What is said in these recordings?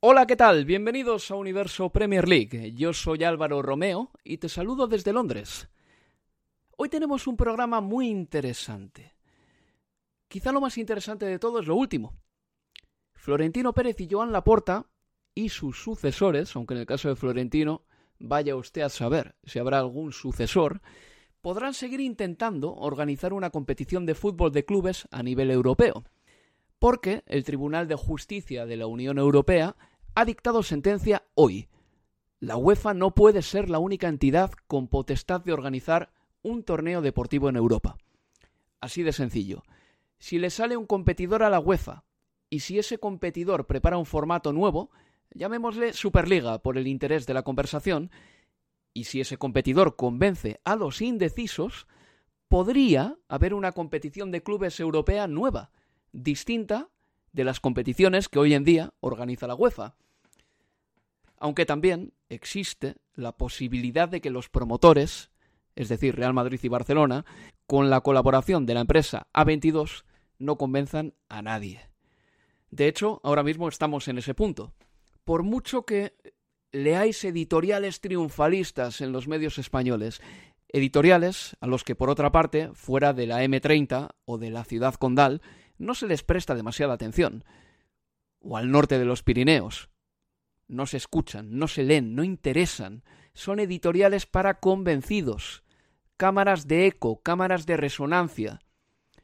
Hola, ¿qué tal? Bienvenidos a Universo Premier League. Yo soy Álvaro Romeo y te saludo desde Londres. Hoy tenemos un programa muy interesante. Quizá lo más interesante de todo es lo último. Florentino Pérez y Joan Laporta y sus sucesores, aunque en el caso de Florentino vaya usted a saber si habrá algún sucesor, podrán seguir intentando organizar una competición de fútbol de clubes a nivel europeo. Porque el Tribunal de Justicia de la Unión Europea ha dictado sentencia hoy. La UEFA no puede ser la única entidad con potestad de organizar un torneo deportivo en Europa. Así de sencillo. Si le sale un competidor a la UEFA y si ese competidor prepara un formato nuevo, llamémosle Superliga por el interés de la conversación, y si ese competidor convence a los indecisos, podría haber una competición de clubes europea nueva, distinta de las competiciones que hoy en día organiza la UEFA. Aunque también existe la posibilidad de que los promotores, es decir, Real Madrid y Barcelona, con la colaboración de la empresa A22, no convenzan a nadie. De hecho, ahora mismo estamos en ese punto. Por mucho que leáis editoriales triunfalistas en los medios españoles, editoriales a los que por otra parte, fuera de la M30 o de la ciudad condal, no se les presta demasiada atención, o al norte de los Pirineos. No se escuchan, no se leen, no interesan. Son editoriales para convencidos. Cámaras de eco, cámaras de resonancia.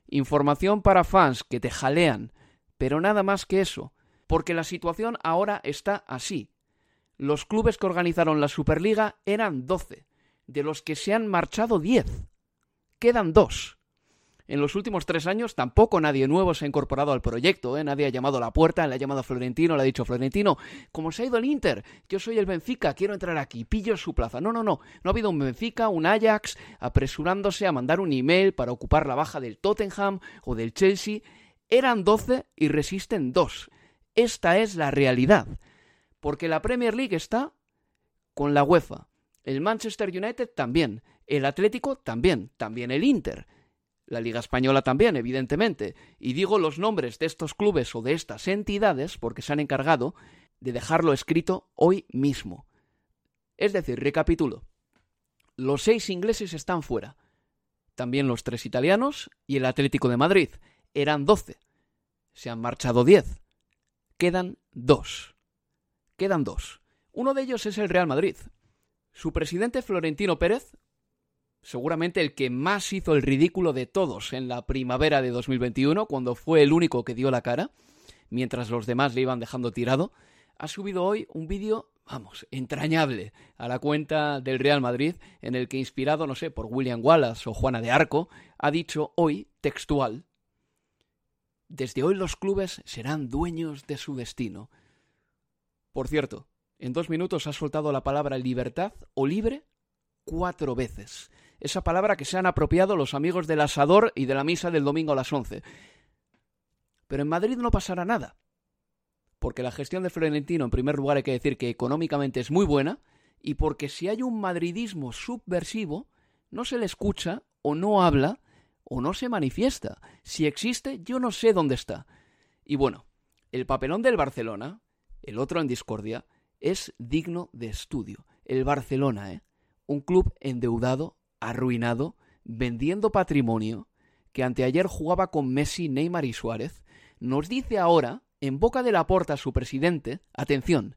Información para fans que te jalean, pero nada más que eso, porque la situación ahora está así. Los clubes que organizaron la Superliga eran 12, de los que se han marchado 10. Quedan dos. En los últimos tres años tampoco nadie nuevo se ha incorporado al proyecto, ¿eh? nadie ha llamado a la puerta, le ha llamado a Florentino, le ha dicho Florentino, como se ha ido el Inter, yo soy el Benfica, quiero entrar aquí, pillo su plaza. No, no, no, no ha habido un Benfica, un Ajax, apresurándose a mandar un email para ocupar la baja del Tottenham o del Chelsea. Eran doce y resisten dos. Esta es la realidad. Porque la Premier League está con la UEFA. El Manchester United también. El Atlético también. También el Inter la Liga Española también, evidentemente, y digo los nombres de estos clubes o de estas entidades porque se han encargado de dejarlo escrito hoy mismo. Es decir, recapitulo. Los seis ingleses están fuera. También los tres italianos y el Atlético de Madrid. Eran doce. Se han marchado diez. Quedan dos. Quedan dos. Uno de ellos es el Real Madrid. Su presidente Florentino Pérez seguramente el que más hizo el ridículo de todos en la primavera de 2021, cuando fue el único que dio la cara, mientras los demás le iban dejando tirado, ha subido hoy un vídeo, vamos, entrañable a la cuenta del Real Madrid, en el que, inspirado, no sé, por William Wallace o Juana de Arco, ha dicho hoy, textual, desde hoy los clubes serán dueños de su destino. Por cierto, en dos minutos ha soltado la palabra libertad o libre cuatro veces esa palabra que se han apropiado los amigos del asador y de la misa del domingo a las once. Pero en Madrid no pasará nada. Porque la gestión de Florentino, en primer lugar, hay que decir que económicamente es muy buena, y porque si hay un madridismo subversivo, no se le escucha, o no habla, o no se manifiesta. Si existe, yo no sé dónde está. Y bueno, el papelón del Barcelona, el otro en discordia, es digno de estudio. El Barcelona, ¿eh? Un club endeudado arruinado, vendiendo patrimonio, que anteayer jugaba con Messi, Neymar y Suárez, nos dice ahora, en boca de la porta su presidente, atención,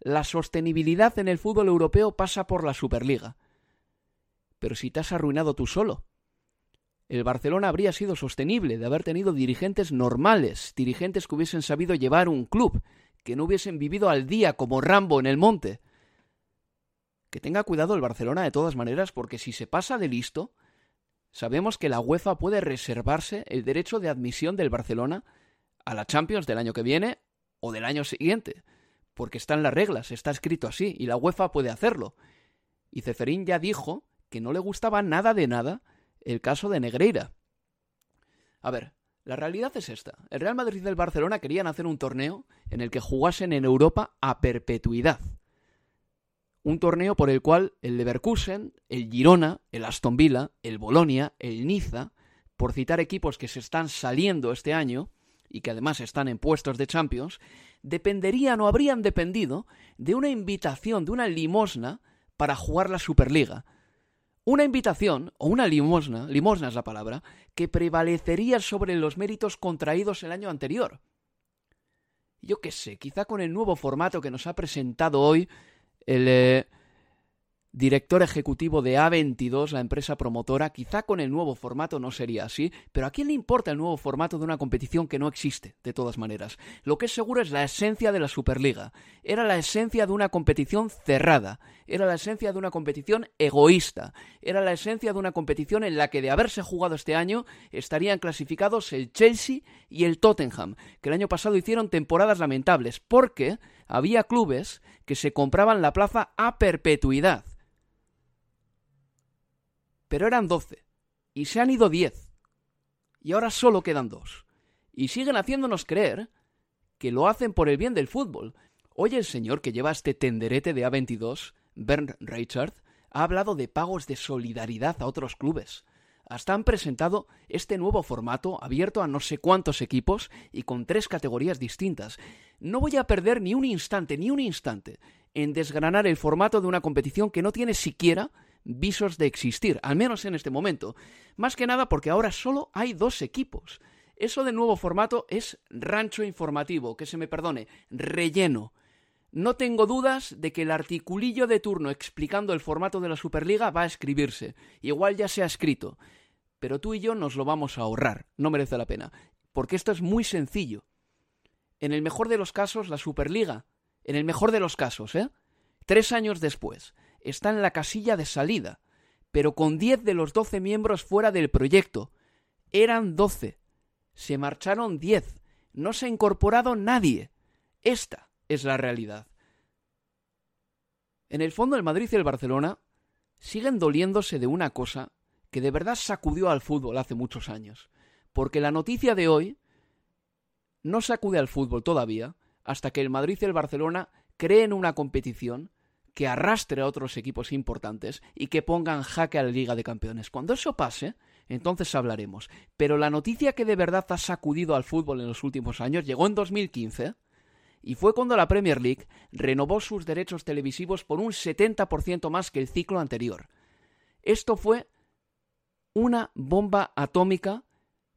la sostenibilidad en el fútbol europeo pasa por la Superliga. Pero si te has arruinado tú solo. El Barcelona habría sido sostenible de haber tenido dirigentes normales, dirigentes que hubiesen sabido llevar un club, que no hubiesen vivido al día como Rambo en el monte. Que tenga cuidado el Barcelona de todas maneras, porque si se pasa de listo, sabemos que la UEFA puede reservarse el derecho de admisión del Barcelona a la Champions del año que viene o del año siguiente, porque están las reglas, está escrito así, y la UEFA puede hacerlo. Y Ceferín ya dijo que no le gustaba nada de nada el caso de Negreira. A ver, la realidad es esta. El Real Madrid y el Barcelona querían hacer un torneo en el que jugasen en Europa a perpetuidad. Un torneo por el cual el Leverkusen, el Girona, el Aston Villa, el Bolonia, el Niza, por citar equipos que se están saliendo este año y que además están en puestos de Champions, dependerían o habrían dependido de una invitación, de una limosna para jugar la Superliga. Una invitación, o una limosna, limosna es la palabra, que prevalecería sobre los méritos contraídos el año anterior. Yo qué sé, quizá con el nuevo formato que nos ha presentado hoy el eh, director ejecutivo de A22, la empresa promotora, quizá con el nuevo formato no sería así, pero ¿a quién le importa el nuevo formato de una competición que no existe, de todas maneras? Lo que es seguro es la esencia de la Superliga. Era la esencia de una competición cerrada, era la esencia de una competición egoísta, era la esencia de una competición en la que de haberse jugado este año estarían clasificados el Chelsea y el Tottenham, que el año pasado hicieron temporadas lamentables, porque había clubes que se compraban la plaza a perpetuidad pero eran doce, y se han ido diez, y ahora solo quedan dos, y siguen haciéndonos creer que lo hacen por el bien del fútbol. Hoy el señor que lleva este tenderete de A22, Bernd Reichard, ha hablado de pagos de solidaridad a otros clubes. Hasta han presentado este nuevo formato abierto a no sé cuántos equipos y con tres categorías distintas. No voy a perder ni un instante, ni un instante, en desgranar el formato de una competición que no tiene siquiera visos de existir, al menos en este momento. Más que nada porque ahora solo hay dos equipos. Eso de nuevo formato es rancho informativo, que se me perdone, relleno. No tengo dudas de que el articulillo de turno explicando el formato de la Superliga va a escribirse. Igual ya se ha escrito. Pero tú y yo nos lo vamos a ahorrar. No merece la pena. Porque esto es muy sencillo. En el mejor de los casos, la Superliga. En el mejor de los casos, ¿eh? Tres años después, está en la casilla de salida, pero con 10 de los 12 miembros fuera del proyecto. Eran 12. Se marcharon 10. No se ha incorporado nadie. Esta es la realidad. En el fondo el Madrid y el Barcelona siguen doliéndose de una cosa que de verdad sacudió al fútbol hace muchos años. Porque la noticia de hoy no sacude al fútbol todavía hasta que el Madrid y el Barcelona creen una competición que arrastre a otros equipos importantes y que pongan jaque a la Liga de Campeones. Cuando eso pase, entonces hablaremos. Pero la noticia que de verdad ha sacudido al fútbol en los últimos años llegó en 2015 y fue cuando la Premier League renovó sus derechos televisivos por un 70% más que el ciclo anterior. Esto fue una bomba atómica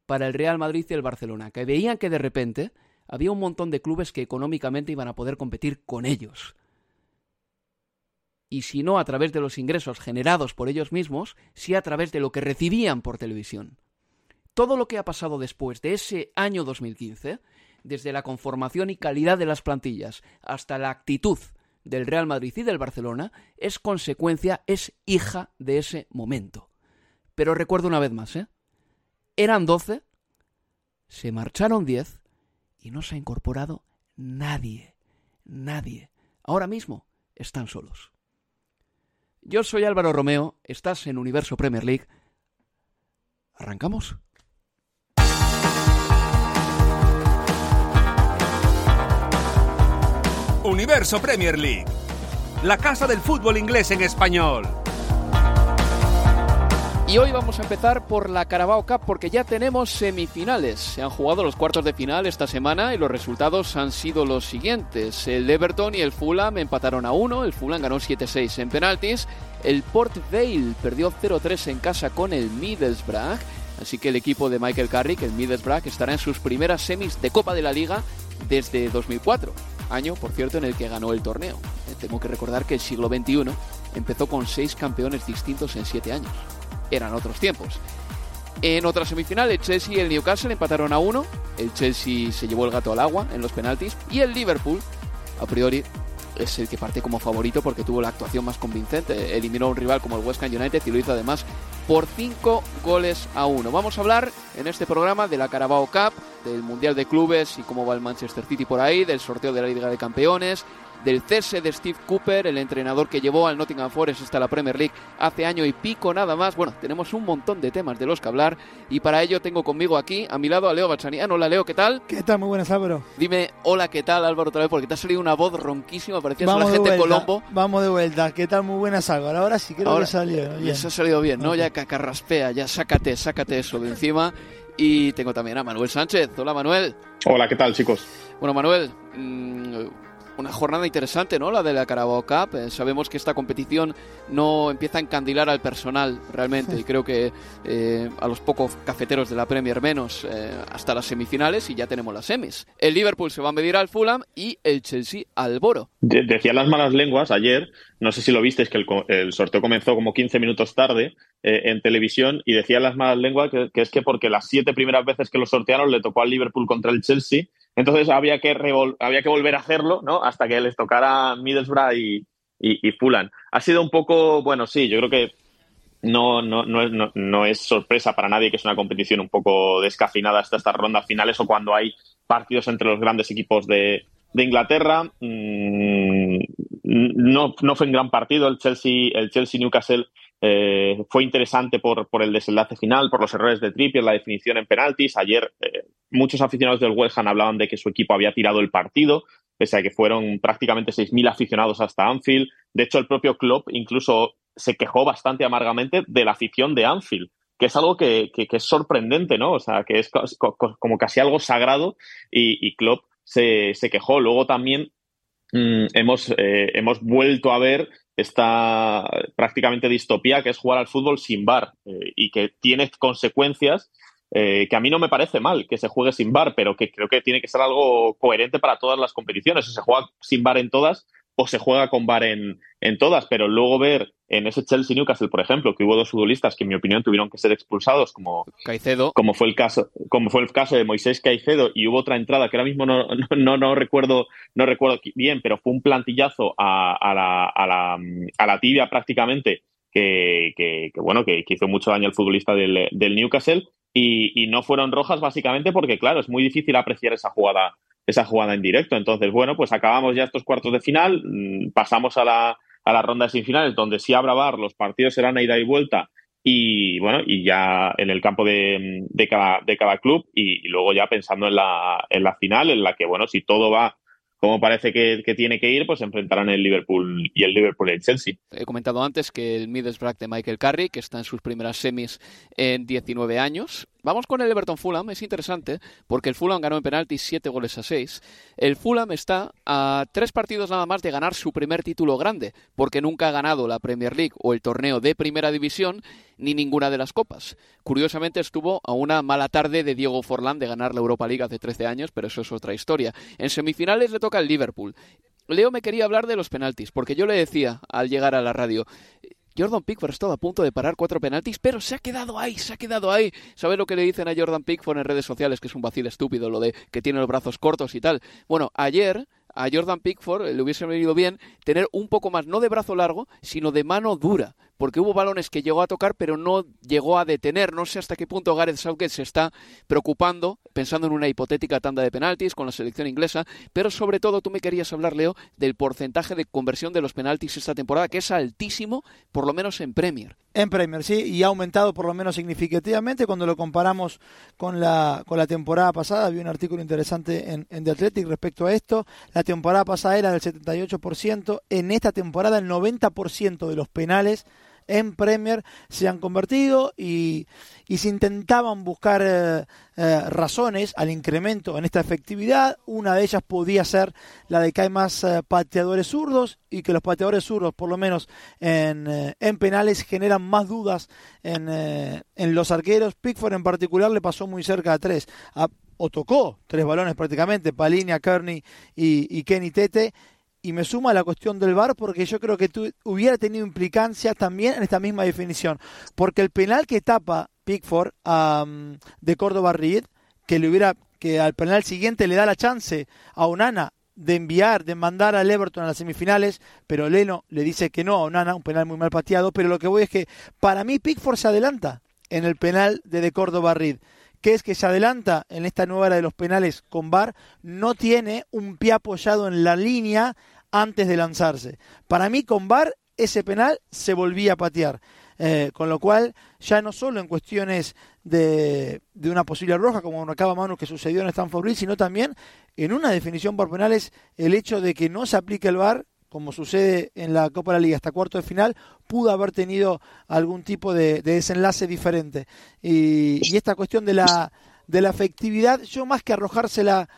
para el Real Madrid y el Barcelona, que veían que de repente había un montón de clubes que económicamente iban a poder competir con ellos y si no a través de los ingresos generados por ellos mismos, sí a través de lo que recibían por televisión. Todo lo que ha pasado después de ese año 2015, desde la conformación y calidad de las plantillas hasta la actitud del Real Madrid y del Barcelona, es consecuencia, es hija de ese momento. Pero recuerdo una vez más, ¿eh? Eran 12, se marcharon 10 y no se ha incorporado nadie, nadie. Ahora mismo están solos. Yo soy Álvaro Romeo, estás en Universo Premier League. ¿Arrancamos? Universo Premier League, la casa del fútbol inglés en español. Y hoy vamos a empezar por la Carabao Cup porque ya tenemos semifinales. Se han jugado los cuartos de final esta semana y los resultados han sido los siguientes. El Everton y el Fulham empataron a 1, el Fulham ganó 7-6 en penaltis, el Port Vale perdió 0-3 en casa con el Middlesbrough, Así que el equipo de Michael Carrick, el Middlesbrough, estará en sus primeras semis de Copa de la Liga desde 2004, año, por cierto, en el que ganó el torneo. Eh, tengo que recordar que el siglo XXI empezó con seis campeones distintos en siete años. Eran otros tiempos. En otra semifinal, el Chelsea y el Newcastle empataron a uno. El Chelsea se llevó el gato al agua en los penaltis. Y el Liverpool, a priori, es el que parte como favorito porque tuvo la actuación más convincente. Eliminó a un rival como el West Ham United y lo hizo además por 5 goles a 1. Vamos a hablar en este programa de la Carabao Cup, del Mundial de Clubes y cómo va el Manchester City por ahí, del sorteo de la Liga de Campeones, del cese de Steve Cooper, el entrenador que llevó al Nottingham Forest hasta la Premier League hace año y pico nada más. Bueno, tenemos un montón de temas de los que hablar y para ello tengo conmigo aquí a mi lado a Leo Balsaniano. Hola Leo, ¿qué tal? ¿Qué tal? Muy buenas Álvaro. Dime hola, ¿qué tal Álvaro otra vez? Porque te ha salido una voz ronquísima, parecías la gente Colombo. Vamos de vuelta, ¿qué tal? Muy buenas Álvaro. Ahora sí creo que salió bien. Se ha salido bien, ¿no? Ya cacarraspea, ya sácate, sácate eso de encima. Y tengo también a Manuel Sánchez. Hola Manuel. Hola, ¿qué tal chicos? Bueno Manuel, mmm, una jornada interesante, ¿no? La de la Carabao Cup. Eh, sabemos que esta competición no empieza a encandilar al personal realmente y creo que eh, a los pocos cafeteros de la Premier menos eh, hasta las semifinales y ya tenemos las semis. El Liverpool se va a medir al Fulham y el Chelsea al Boro. decía las malas lenguas ayer, no sé si lo visteis, que el, sorteo comenzó como 15 minutos tarde en televisión y decía las malas lenguas que, que es que porque las siete primeras veces que lo sortearon le tocó al Liverpool contra el Chelsea entonces había que, había que volver a hacerlo, ¿no? Hasta que les tocara Middlesbrough y, y, Fulham. Ha sido un poco, bueno, sí, yo creo que no, no, no, no, es sorpresa para nadie que es una competición un poco descafinada hasta estas rondas finales o cuando hay partidos entre los grandes equipos de, de Inglaterra. Mm, no, no fue un gran partido el Chelsea, el Chelsea Newcastle eh, fue interesante por, el desenlace final, por los errores de Trippier, la definición en penaltis. Ayer eh, muchos aficionados del West Ham hablaban de que su equipo había tirado el partido, pese a que fueron prácticamente 6.000 aficionados hasta Anfield. De hecho, el propio Klopp incluso se quejó bastante amargamente de la afición de Anfield, que es algo que, es sorprendente, ¿no? O sea, que es como casi algo sagrado y, Klopp se, se, quejó. Luego también mm, hemos, eh, hemos vuelto a ver esta prácticamente distopía que es jugar al fútbol sin bar eh, y que tiene consecuencias eh, que a mí no me parece mal que se juegue sin bar, pero que creo que tiene que ser algo coherente para todas las competiciones. O se juega sin bar en todas o se juega con bar en, en todas, pero luego ver en ese Chelsea Newcastle, por ejemplo, que hubo dos futbolistas que en mi opinión tuvieron que ser expulsados, como Caicedo, como fue el caso, como fue el caso de Moisés Caicedo, y hubo otra entrada que ahora mismo no, no, no, recuerdo, no recuerdo bien, pero fue un plantillazo a, a, la, a, la, a la tibia prácticamente, que, que, bueno, que, hizo mucho daño al futbolista del, del Newcastle, y, y no fueron rojas básicamente porque, claro, es muy difícil apreciar esa jugada esa jugada en directo. Entonces, bueno, pues acabamos ya estos cuartos de final, mm, pasamos a la, a la ronda de semifinales, donde si habrá bar, los partidos serán a ida y vuelta, y bueno, y ya en el campo de, de, cada, de cada club, y, luego ya pensando en la, en la final, en la que, bueno, si todo va como parece que, tiene que ir, pues enfrentarán el Liverpool y el Liverpool y el Chelsea. He comentado antes que el Middlesbrough de Michael Carrick, que está en sus primeras semis en 19 años, Vamos con el Everton Fulham, es interesante porque el Fulham ganó en penaltis 7 goles a 6. El Fulham está a tres partidos nada más de ganar su primer título grande, porque nunca ha ganado la Premier League o el torneo de Primera División ni ninguna de las copas. Curiosamente estuvo a una mala tarde de Diego Forlán de ganar la Europa League hace 13 años, pero eso es otra historia. En semifinales le toca el Liverpool. Leo me quería hablar de los penaltis, porque yo le decía al llegar a la radio, Jordan Pickford estaba a punto de parar cuatro penaltis, pero se ha quedado ahí, se ha quedado ahí. ¿Sabes lo que le dicen a Jordan Pickford en redes sociales? Que es un vacil estúpido, lo de que tiene los brazos cortos y tal. Bueno, ayer a Jordan Pickford le hubiese venido bien tener un poco más, no de brazo largo, sino de mano dura, porque hubo balones que llegó a tocar pero no llegó a detener. No sé hasta qué punto Gareth Southgate se está preocupando, pensando en una hipotética tanda de penaltis con la selección inglesa, pero sobre todo tú me querías hablar, Leo, del porcentaje de conversión de los penaltis esta temporada, que es altísimo, por lo menos en Premier. En Premier, sí, y ha aumentado por lo menos significativamente cuando lo comparamos con la, con la temporada pasada. Había un artículo interesante en, en The Athletic respecto a esto. La temporada pasada era del 78%, en esta temporada el 90% de los penales en Premier se han convertido y, y se intentaban buscar eh, eh, razones al incremento en esta efectividad. Una de ellas podía ser la de que hay más eh, pateadores zurdos y que los pateadores zurdos, por lo menos en, en penales, generan más dudas en, en, los arqueros. Pickford en particular le pasó muy cerca a tres. o tocó tres balones prácticamente, Palinia, Kearney y, y Kenny Tete y me suma la cuestión del VAR porque yo creo que tú hubiera tenido implicancia también en esta misma definición. Porque el penal que tapa Pickford de Córdoba Reed, que le hubiera que al penal siguiente le da la chance a Onana de enviar, de mandar al Everton a las semifinales, pero Leno le dice que no a Onana, un penal muy mal pateado, pero lo que voy es que para mí Pickford se adelanta en el penal de, de Córdoba Reed que es que se adelanta en esta nueva era de los penales con VAR, no tiene un pie apoyado en la línea antes de lanzarse. Para mí con VAR ese penal se volvía a patear. Eh, con lo cual, ya no solo en cuestiones de, de, una posible roja, como acaba Manu que sucedió en Stanford Bridge, sino también en una definición por penales, el hecho de que no se aplique el VAR, como sucede en la Copa de la Liga hasta cuarto de final, pudo haber tenido algún tipo de, desenlace diferente. Y, esta cuestión de la, de la efectividad, yo más que arrojársela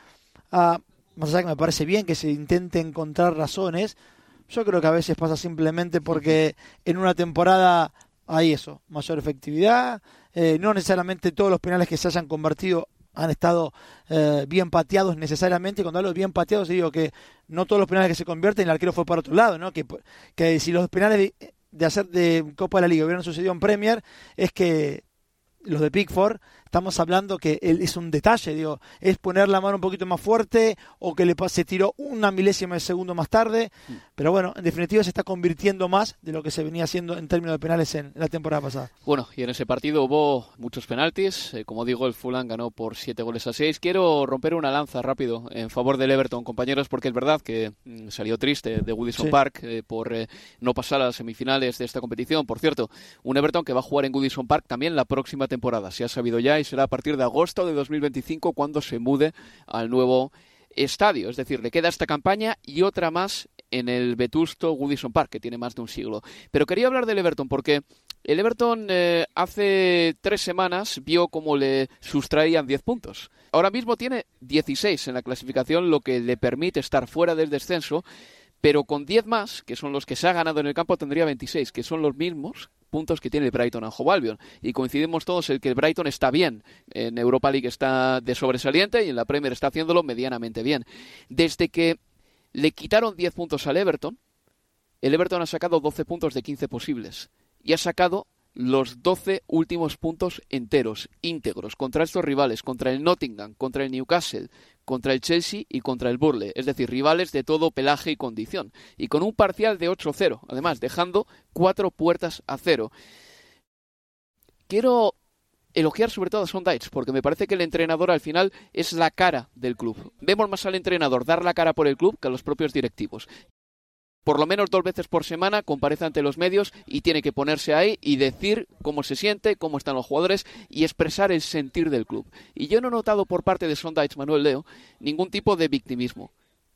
a, más allá que me parece bien que se intente encontrar razones, yo creo que a veces pasa simplemente porque en una temporada hay eso, mayor efectividad, eh, no necesariamente todos los penales que se hayan convertido han estado eh, bien pateados necesariamente. Cuando hablo bien pateados, digo que no todos los penales que se convierten, el arquero fue para otro lado, ¿no? Que, que si los penales de, de hacer de Copa de la Liga hubieran sucedido en Premier, es que los de Pickford estamos hablando que es un detalle, digo, es poner la mano un poquito más fuerte o que le se tiró una milésima de segundo más tarde, mm. pero bueno, en definitiva se está convirtiendo más de lo que se venía haciendo en términos de penales en la temporada pasada. Bueno, y en ese partido hubo muchos penaltis, eh, como digo, el Fulham ganó por siete goles a seis. Quiero romper una lanza rápido en favor del Everton, compañeros, porque es verdad que mm, salió triste de Woodison Park eh, por eh, no pasar a las semifinales de esta competición. Por cierto, un Everton que va a jugar en Woodison Park también la próxima temporada, se ha sabido ya será a partir de agosto de 2025 cuando se mude al nuevo estadio. Es decir, le queda esta campaña y otra más en el vetusto Woodison Park, que tiene más de un siglo. Pero quería hablar del Everton porque el Everton eh, hace tres semanas vio cómo le sustraían 10 puntos. Ahora mismo tiene 16 en la clasificación, lo que le permite estar fuera del descenso, pero con 10 más, que son los que se ha ganado en el campo, tendría 26, que son los mismos puntos que tiene el Brighton Hove Albion. Y coincidimos todos en que el Brighton está bien. En Europa League está de sobresaliente y en la Premier está haciéndolo medianamente bien. Desde que le quitaron 10 puntos al Everton, el Everton ha sacado 12 puntos de 15 posibles. Y ha sacado los 12 últimos puntos enteros, íntegros, contra estos rivales, contra el Nottingham, contra el Newcastle, contra el Chelsea y contra el Burley, es decir, rivales de todo pelaje y condición, y con un parcial de 8-0, además dejando cuatro puertas a cero. Quiero elogiar sobre todo a Sondaich, porque me parece que el entrenador al final es la cara del club. Vemos más al entrenador dar la cara por el club que a los propios directivos por lo menos dos veces por semana comparece ante los medios y tiene que ponerse ahí y decir cómo se siente, cómo están los jugadores y expresar el sentir del club. Y yo no he notado por parte de Sondage Manuel Leo ningún tipo de victimismo,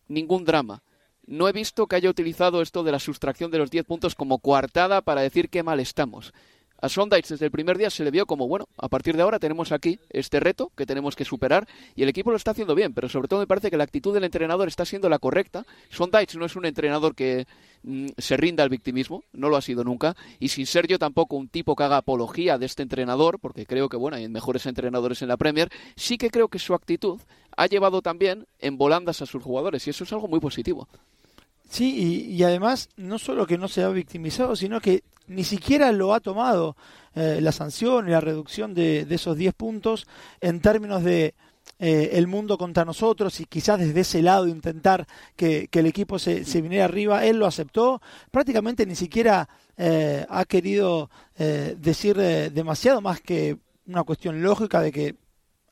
ningún drama. No he visto que haya utilizado esto de la sustracción de los 10 puntos como coartada para decir qué mal estamos. A Sondage desde el primer día se le vio como, bueno, a partir de ahora tenemos aquí este reto que tenemos que superar y el equipo lo está haciendo bien, pero sobre todo me parece que la actitud del entrenador está siendo la correcta. Sondage no es un entrenador que mm, se rinda al victimismo, no lo ha sido nunca, y sin ser yo tampoco un tipo que haga apología de este entrenador, porque creo que, bueno, hay mejores entrenadores en la Premier, sí que creo que su actitud ha llevado también en volandas a sus jugadores y eso es algo muy positivo. Sí, y, además no solo que no se ha victimizado, sino que ni siquiera lo ha tomado eh, la sanción y la reducción de, esos 10 puntos en términos de eh, el mundo contra nosotros y quizás desde ese lado intentar que, el equipo se, se, viniera arriba. Él lo aceptó, prácticamente ni siquiera eh, ha querido decir demasiado más que una cuestión lógica de que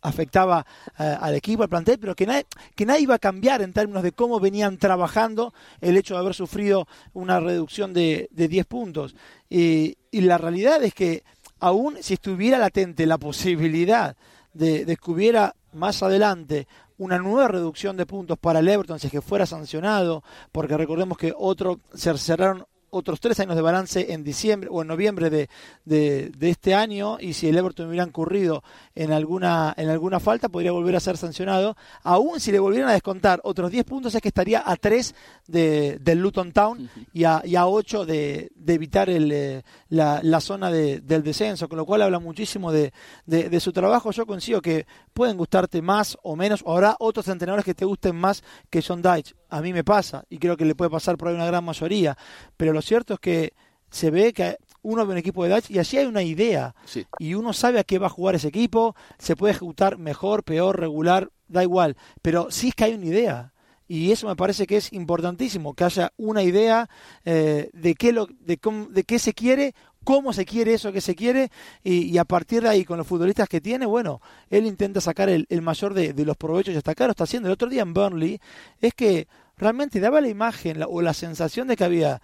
afectaba eh, al equipo, al plantel, pero que nadie, que nadie iba a cambiar en términos de cómo venían trabajando el hecho de haber sufrido una reducción de, de 10 puntos. Y, y, la realidad es que aún si estuviera latente la posibilidad de, de que hubiera más adelante una nueva reducción de puntos para el Everton si es que fuera sancionado, porque recordemos que otro se cerraron otros tres años de balance en diciembre o en noviembre de, de, este año y si el Everton hubiera incurrido en alguna, en alguna falta podría volver a ser sancionado. Aún si le volvieran a descontar otros 10 puntos es que estaría a 3 de, del Luton Town y a, y a 8 de, de evitar el, eh, la, la, zona de, del descenso, con lo cual habla muchísimo de, de, su trabajo. Yo consigo que pueden gustarte más o menos, o habrá otros entrenadores que te gusten más que John Deitch. A mí me pasa y creo que le puede pasar por ahí una gran mayoría, pero lo cierto es que se ve que uno ve un equipo de Dutch y allí hay una idea y uno sabe a qué va a jugar ese equipo, se puede ejecutar mejor, peor, regular, da igual, pero sí es que hay una idea y eso me parece que es importantísimo, que haya una idea eh, de, qué lo, de, de qué se quiere, cómo se quiere eso que se quiere y, a partir de ahí con los futbolistas que tiene, bueno, él intenta sacar el, mayor de, los provechos y hasta acá lo está haciendo. El otro día en Burnley es que realmente daba la imagen o la sensación de que había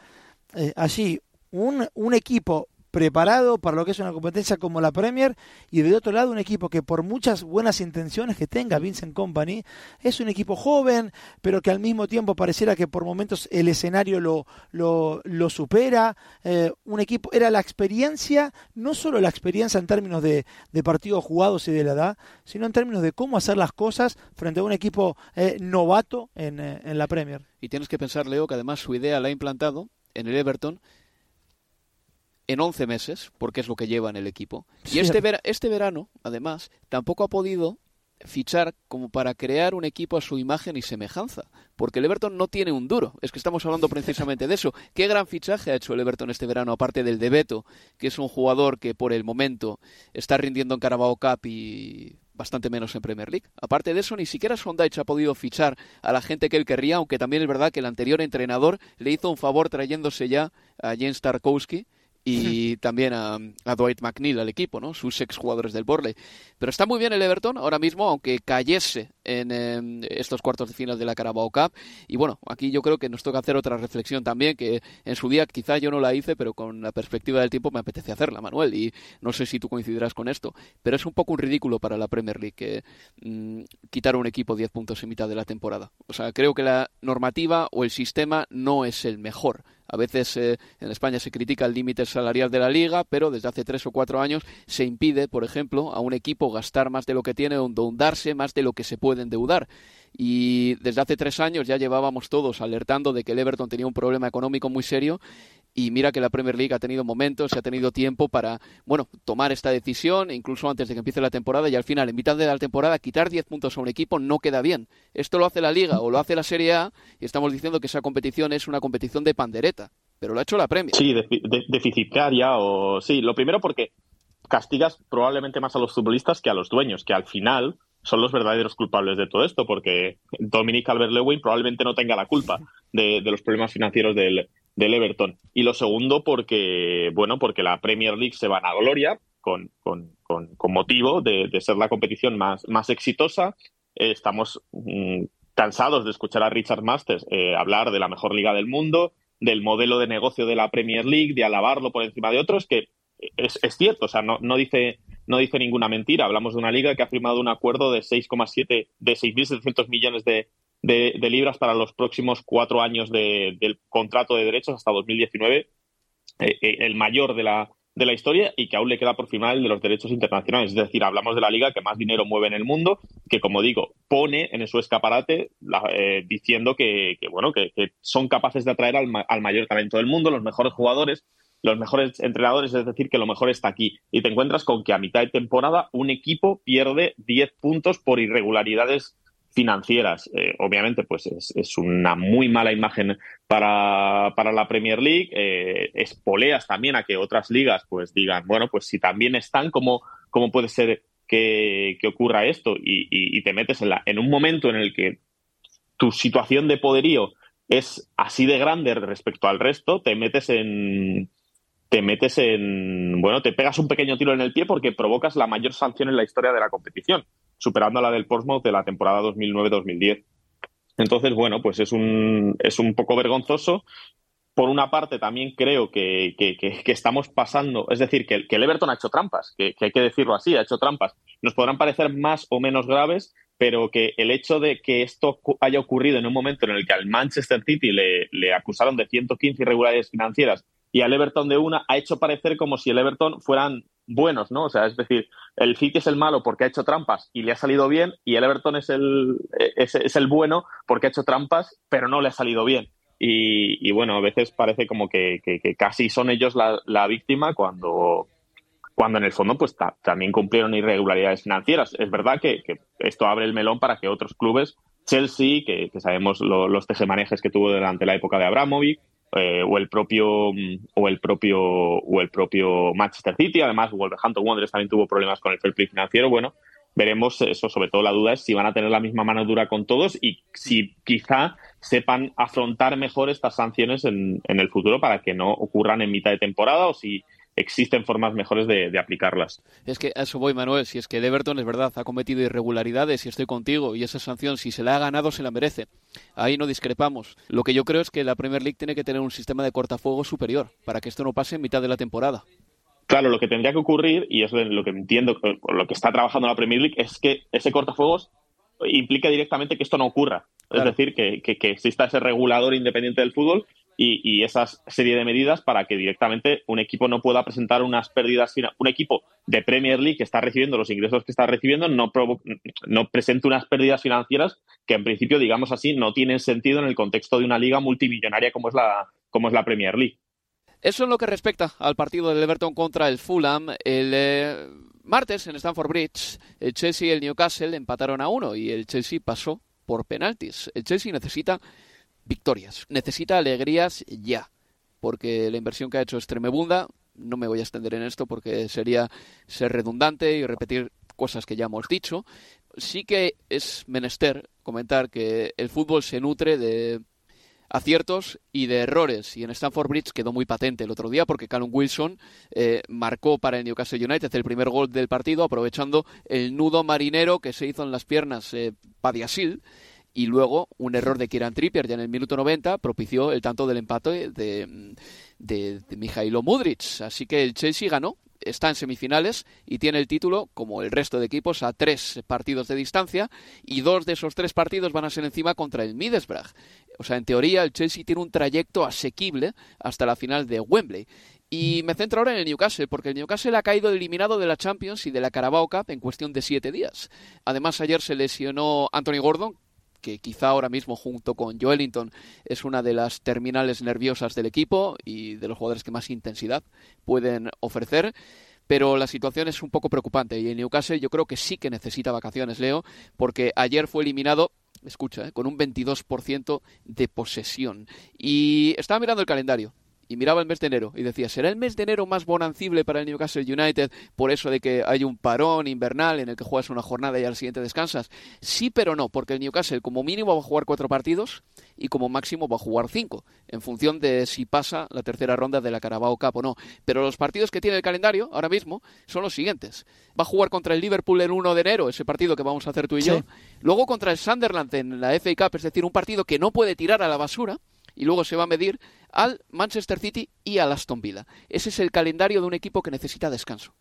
eh, allí un, un equipo preparado para lo que es una competencia como la Premier. Y de otro lado un equipo que por muchas buenas intenciones que tenga Vincent Company es un equipo joven pero que al mismo tiempo pareciera que por momentos el escenario lo, lo, lo supera. Eh, un equipo era la experiencia no solo la experiencia en términos de, de, partidos jugados y de la edad sino en términos de cómo hacer las cosas frente a un equipo eh, novato en, eh, en la Premier. Y tienes que pensar Leo que además su idea la ha implantado en el Everton en 11 meses, porque es lo que lleva en el equipo. Y este, este verano, además, tampoco ha podido fichar como para crear un equipo a su imagen y semejanza, porque el Everton no tiene un duro, es que estamos hablando precisamente de eso. ¿Qué gran fichaje ha hecho el Everton este verano, aparte del de Beto, que es un jugador que por el momento está rindiendo en Carabao Cup y bastante menos en Premier League. Aparte de eso, ni siquiera Sondage ha podido fichar a la gente que él querría, aunque también es verdad que el anterior entrenador le hizo un favor trayéndose ya a Jens Tarkowski, y también a, Dwight McNeil al equipo, ¿no? Sus ex jugadores del Borley. Pero está muy bien el Everton ahora mismo, aunque cayese en em, estos cuartos de final de la Carabao Cup. Y bueno, aquí yo creo que nos toca hacer otra reflexión también, que en su día quizá yo no la hice, pero con la perspectiva del tiempo me apetece hacerla, Manuel. Y no sé si tú coincidirás con esto, pero es un poco un ridículo para la Premier League que mm, quitar a un equipo 10 puntos en mitad de la temporada. O sea, creo que la normativa o el sistema no es el mejor a veces eh, en España se critica el límite salarial de la liga, pero desde hace tres o cuatro años se impide, por ejemplo, a un equipo gastar más de lo que tiene o endeudarse más de lo que se puede endeudar. Y desde hace tres años ya llevábamos todos alertando de que el Everton tenía un problema económico muy serio y mira que la Premier League ha tenido momentos y ha tenido tiempo para, bueno, tomar esta decisión, incluso antes de que empiece la temporada, y al final, en mitad de la temporada, quitar 10 puntos a un equipo no queda bien. Esto lo hace la Liga o lo hace la Serie A, y estamos diciendo que esa competición es una competición de pandereta, pero lo ha hecho la Premier. Sí, deficitaria o... Sí, lo primero porque castigas probablemente más a los futbolistas que a los dueños, que al final son los verdaderos culpables de todo esto, porque Dominic Calvert-Lewin probablemente no tenga la culpa de los problemas financieros del, del Everton. Y lo segundo, porque, bueno, porque la Premier League se va a gloria con, con, con, motivo de, ser la competición más, más exitosa. Eh, estamos mm, cansados de escuchar a Richard Masters eh, hablar de la mejor liga del mundo, del modelo de negocio de la Premier League, de alabarlo por encima de otros, que es, es cierto, o sea, no, no, dice, no dice ninguna mentira. Hablamos de una liga que ha firmado un acuerdo de 6,7, de 6.700 millones de, de, libras para los próximos cuatro años del contrato de derechos hasta 2019, eh, eh, el mayor de la, de la historia y que aún le queda por firmar el de los derechos internacionales. Es decir, hablamos de la liga que más dinero mueve en el mundo, que como digo, pone en su escaparate eh, diciendo que, bueno, que, son capaces de atraer al, al, mayor talento del mundo, los mejores jugadores, los mejores entrenadores, es decir, que lo mejor está aquí. Y te encuentras con que a mitad de temporada un equipo pierde 10 puntos por irregularidades financieras. Eh, obviamente, pues es, una muy mala imagen para, para la Premier League. Eh, espoleas también a que otras ligas pues digan, bueno, pues si también están, ¿cómo, cómo puede ser que, ocurra esto? Y, te metes en, la, en un momento en el que tu situación de poderío es así de grande respecto al resto, te metes en te metes en, bueno, te pegas un pequeño tiro en el pie porque provocas la mayor sanción en la historia de la competición superando a la del Portsmouth de la temporada 2009-2010. Entonces, bueno, pues es un, es un poco vergonzoso. Por una parte, también creo que, estamos pasando, es decir, que, el Everton ha hecho trampas, que, hay que decirlo así, ha hecho trampas. Nos podrán parecer más o menos graves, pero que el hecho de que esto haya ocurrido en un momento en el que al Manchester City le, le acusaron de 115 irregularidades financieras y al Everton de una, ha hecho parecer como si el Everton fueran buenos, ¿no? O sea, es decir, el City es el malo porque ha hecho trampas y le ha salido bien, y el Everton es el, es, es el bueno porque ha hecho trampas, pero no le ha salido bien. Y, bueno, a veces parece como que, casi son ellos la, la, víctima cuando, cuando en el fondo pues ta, también cumplieron irregularidades financieras. Es verdad que, esto abre el melón para que otros clubes, Chelsea, que, sabemos lo, los tejemanejes que tuvo durante la época de Abramovic, eh, o el propio o el propio o el propio Manchester City. Además Wolverhampton Wanderers también tuvo problemas con el fair play financiero. Bueno veremos eso. Sobre todo la duda es si van a tener la misma mano dura con todos y si quizá sepan afrontar mejor estas sanciones en, en el futuro para que no ocurran en mitad de temporada o si existen formas mejores de, de, aplicarlas. Es que a eso voy, Manuel. Si es que Everton es verdad, ha cometido irregularidades y estoy contigo, y esa sanción, si se la ha ganado, se la merece. Ahí no discrepamos. Lo que yo creo es que la Premier League tiene que tener un sistema de cortafuegos superior para que esto no pase en mitad de la temporada. Claro, lo que tendría que ocurrir, y es lo que entiendo, lo que está trabajando la Premier League, es que ese cortafuegos implica directamente que esto no ocurra. Claro. Es decir, que, que, que exista ese regulador independiente del fútbol y, esa serie de medidas para que directamente un equipo no pueda presentar unas pérdidas. Un equipo de Premier League que está recibiendo los ingresos que está recibiendo no, no presente unas pérdidas financieras que en principio, digamos así, no tienen sentido en el contexto de una liga multimillonaria como es la, como es la Premier League. Eso en lo que respecta al partido del Everton contra el Fulham. El eh, martes en Stamford Bridge, el Chelsea y el Newcastle empataron a uno y el Chelsea pasó por penaltis. El Chelsea necesita victorias. Necesita alegrías ya, porque la inversión que ha hecho es tremebunda. No me voy a extender en esto porque sería ser redundante y repetir cosas que ya hemos dicho. Sí que es menester comentar que el fútbol se nutre de aciertos y de errores. Y en Stamford Bridge quedó muy patente el otro día porque Callum Wilson eh, marcó para el Newcastle United el primer gol del partido aprovechando el nudo marinero que se hizo en las piernas eh, Padiasil y luego un error de Kieran Trippier ya en el minuto 90 propició el tanto del empate de, de, de Mijailo Mudric. Así que el Chelsea ganó, está en semifinales y tiene el título, como el resto de equipos, a tres partidos de distancia y dos de esos tres partidos van a ser encima contra el Middlesbrough. O sea, en teoría el Chelsea tiene un trayecto asequible hasta la final de Wembley. Y me centro ahora en el Newcastle, porque el Newcastle ha caído eliminado de la Champions y de la Carabao Cup en cuestión de siete días. Además, ayer se lesionó Anthony Gordon, que quizá ahora mismo junto con Joelinton es una de las terminales nerviosas del equipo y de los jugadores que más intensidad pueden ofrecer. Pero la situación es un poco preocupante y en Newcastle yo creo que sí que necesita vacaciones, Leo, porque ayer fue eliminado escucha, ¿eh? con un 22% de posesión. Y estaba mirando el calendario y miraba el mes de enero y decía, ¿será el mes de enero más bonancible para el Newcastle United por eso de que hay un parón invernal en el que juegas una jornada y al siguiente descansas? Sí, pero no, porque el Newcastle como mínimo va a jugar cuatro partidos y como máximo va a jugar cinco, en función de si pasa la tercera ronda de la Carabao Cup o no. Pero los partidos que tiene el calendario ahora mismo son los siguientes. Va a jugar contra el Liverpool el 1 de enero, ese partido que vamos a hacer tú y sí. yo. Luego contra el Sunderland en la FA Cup, es decir, un partido que no puede tirar a la basura y luego se va a medir al Manchester City y al Aston Villa. Ese es el calendario de un equipo que necesita descanso.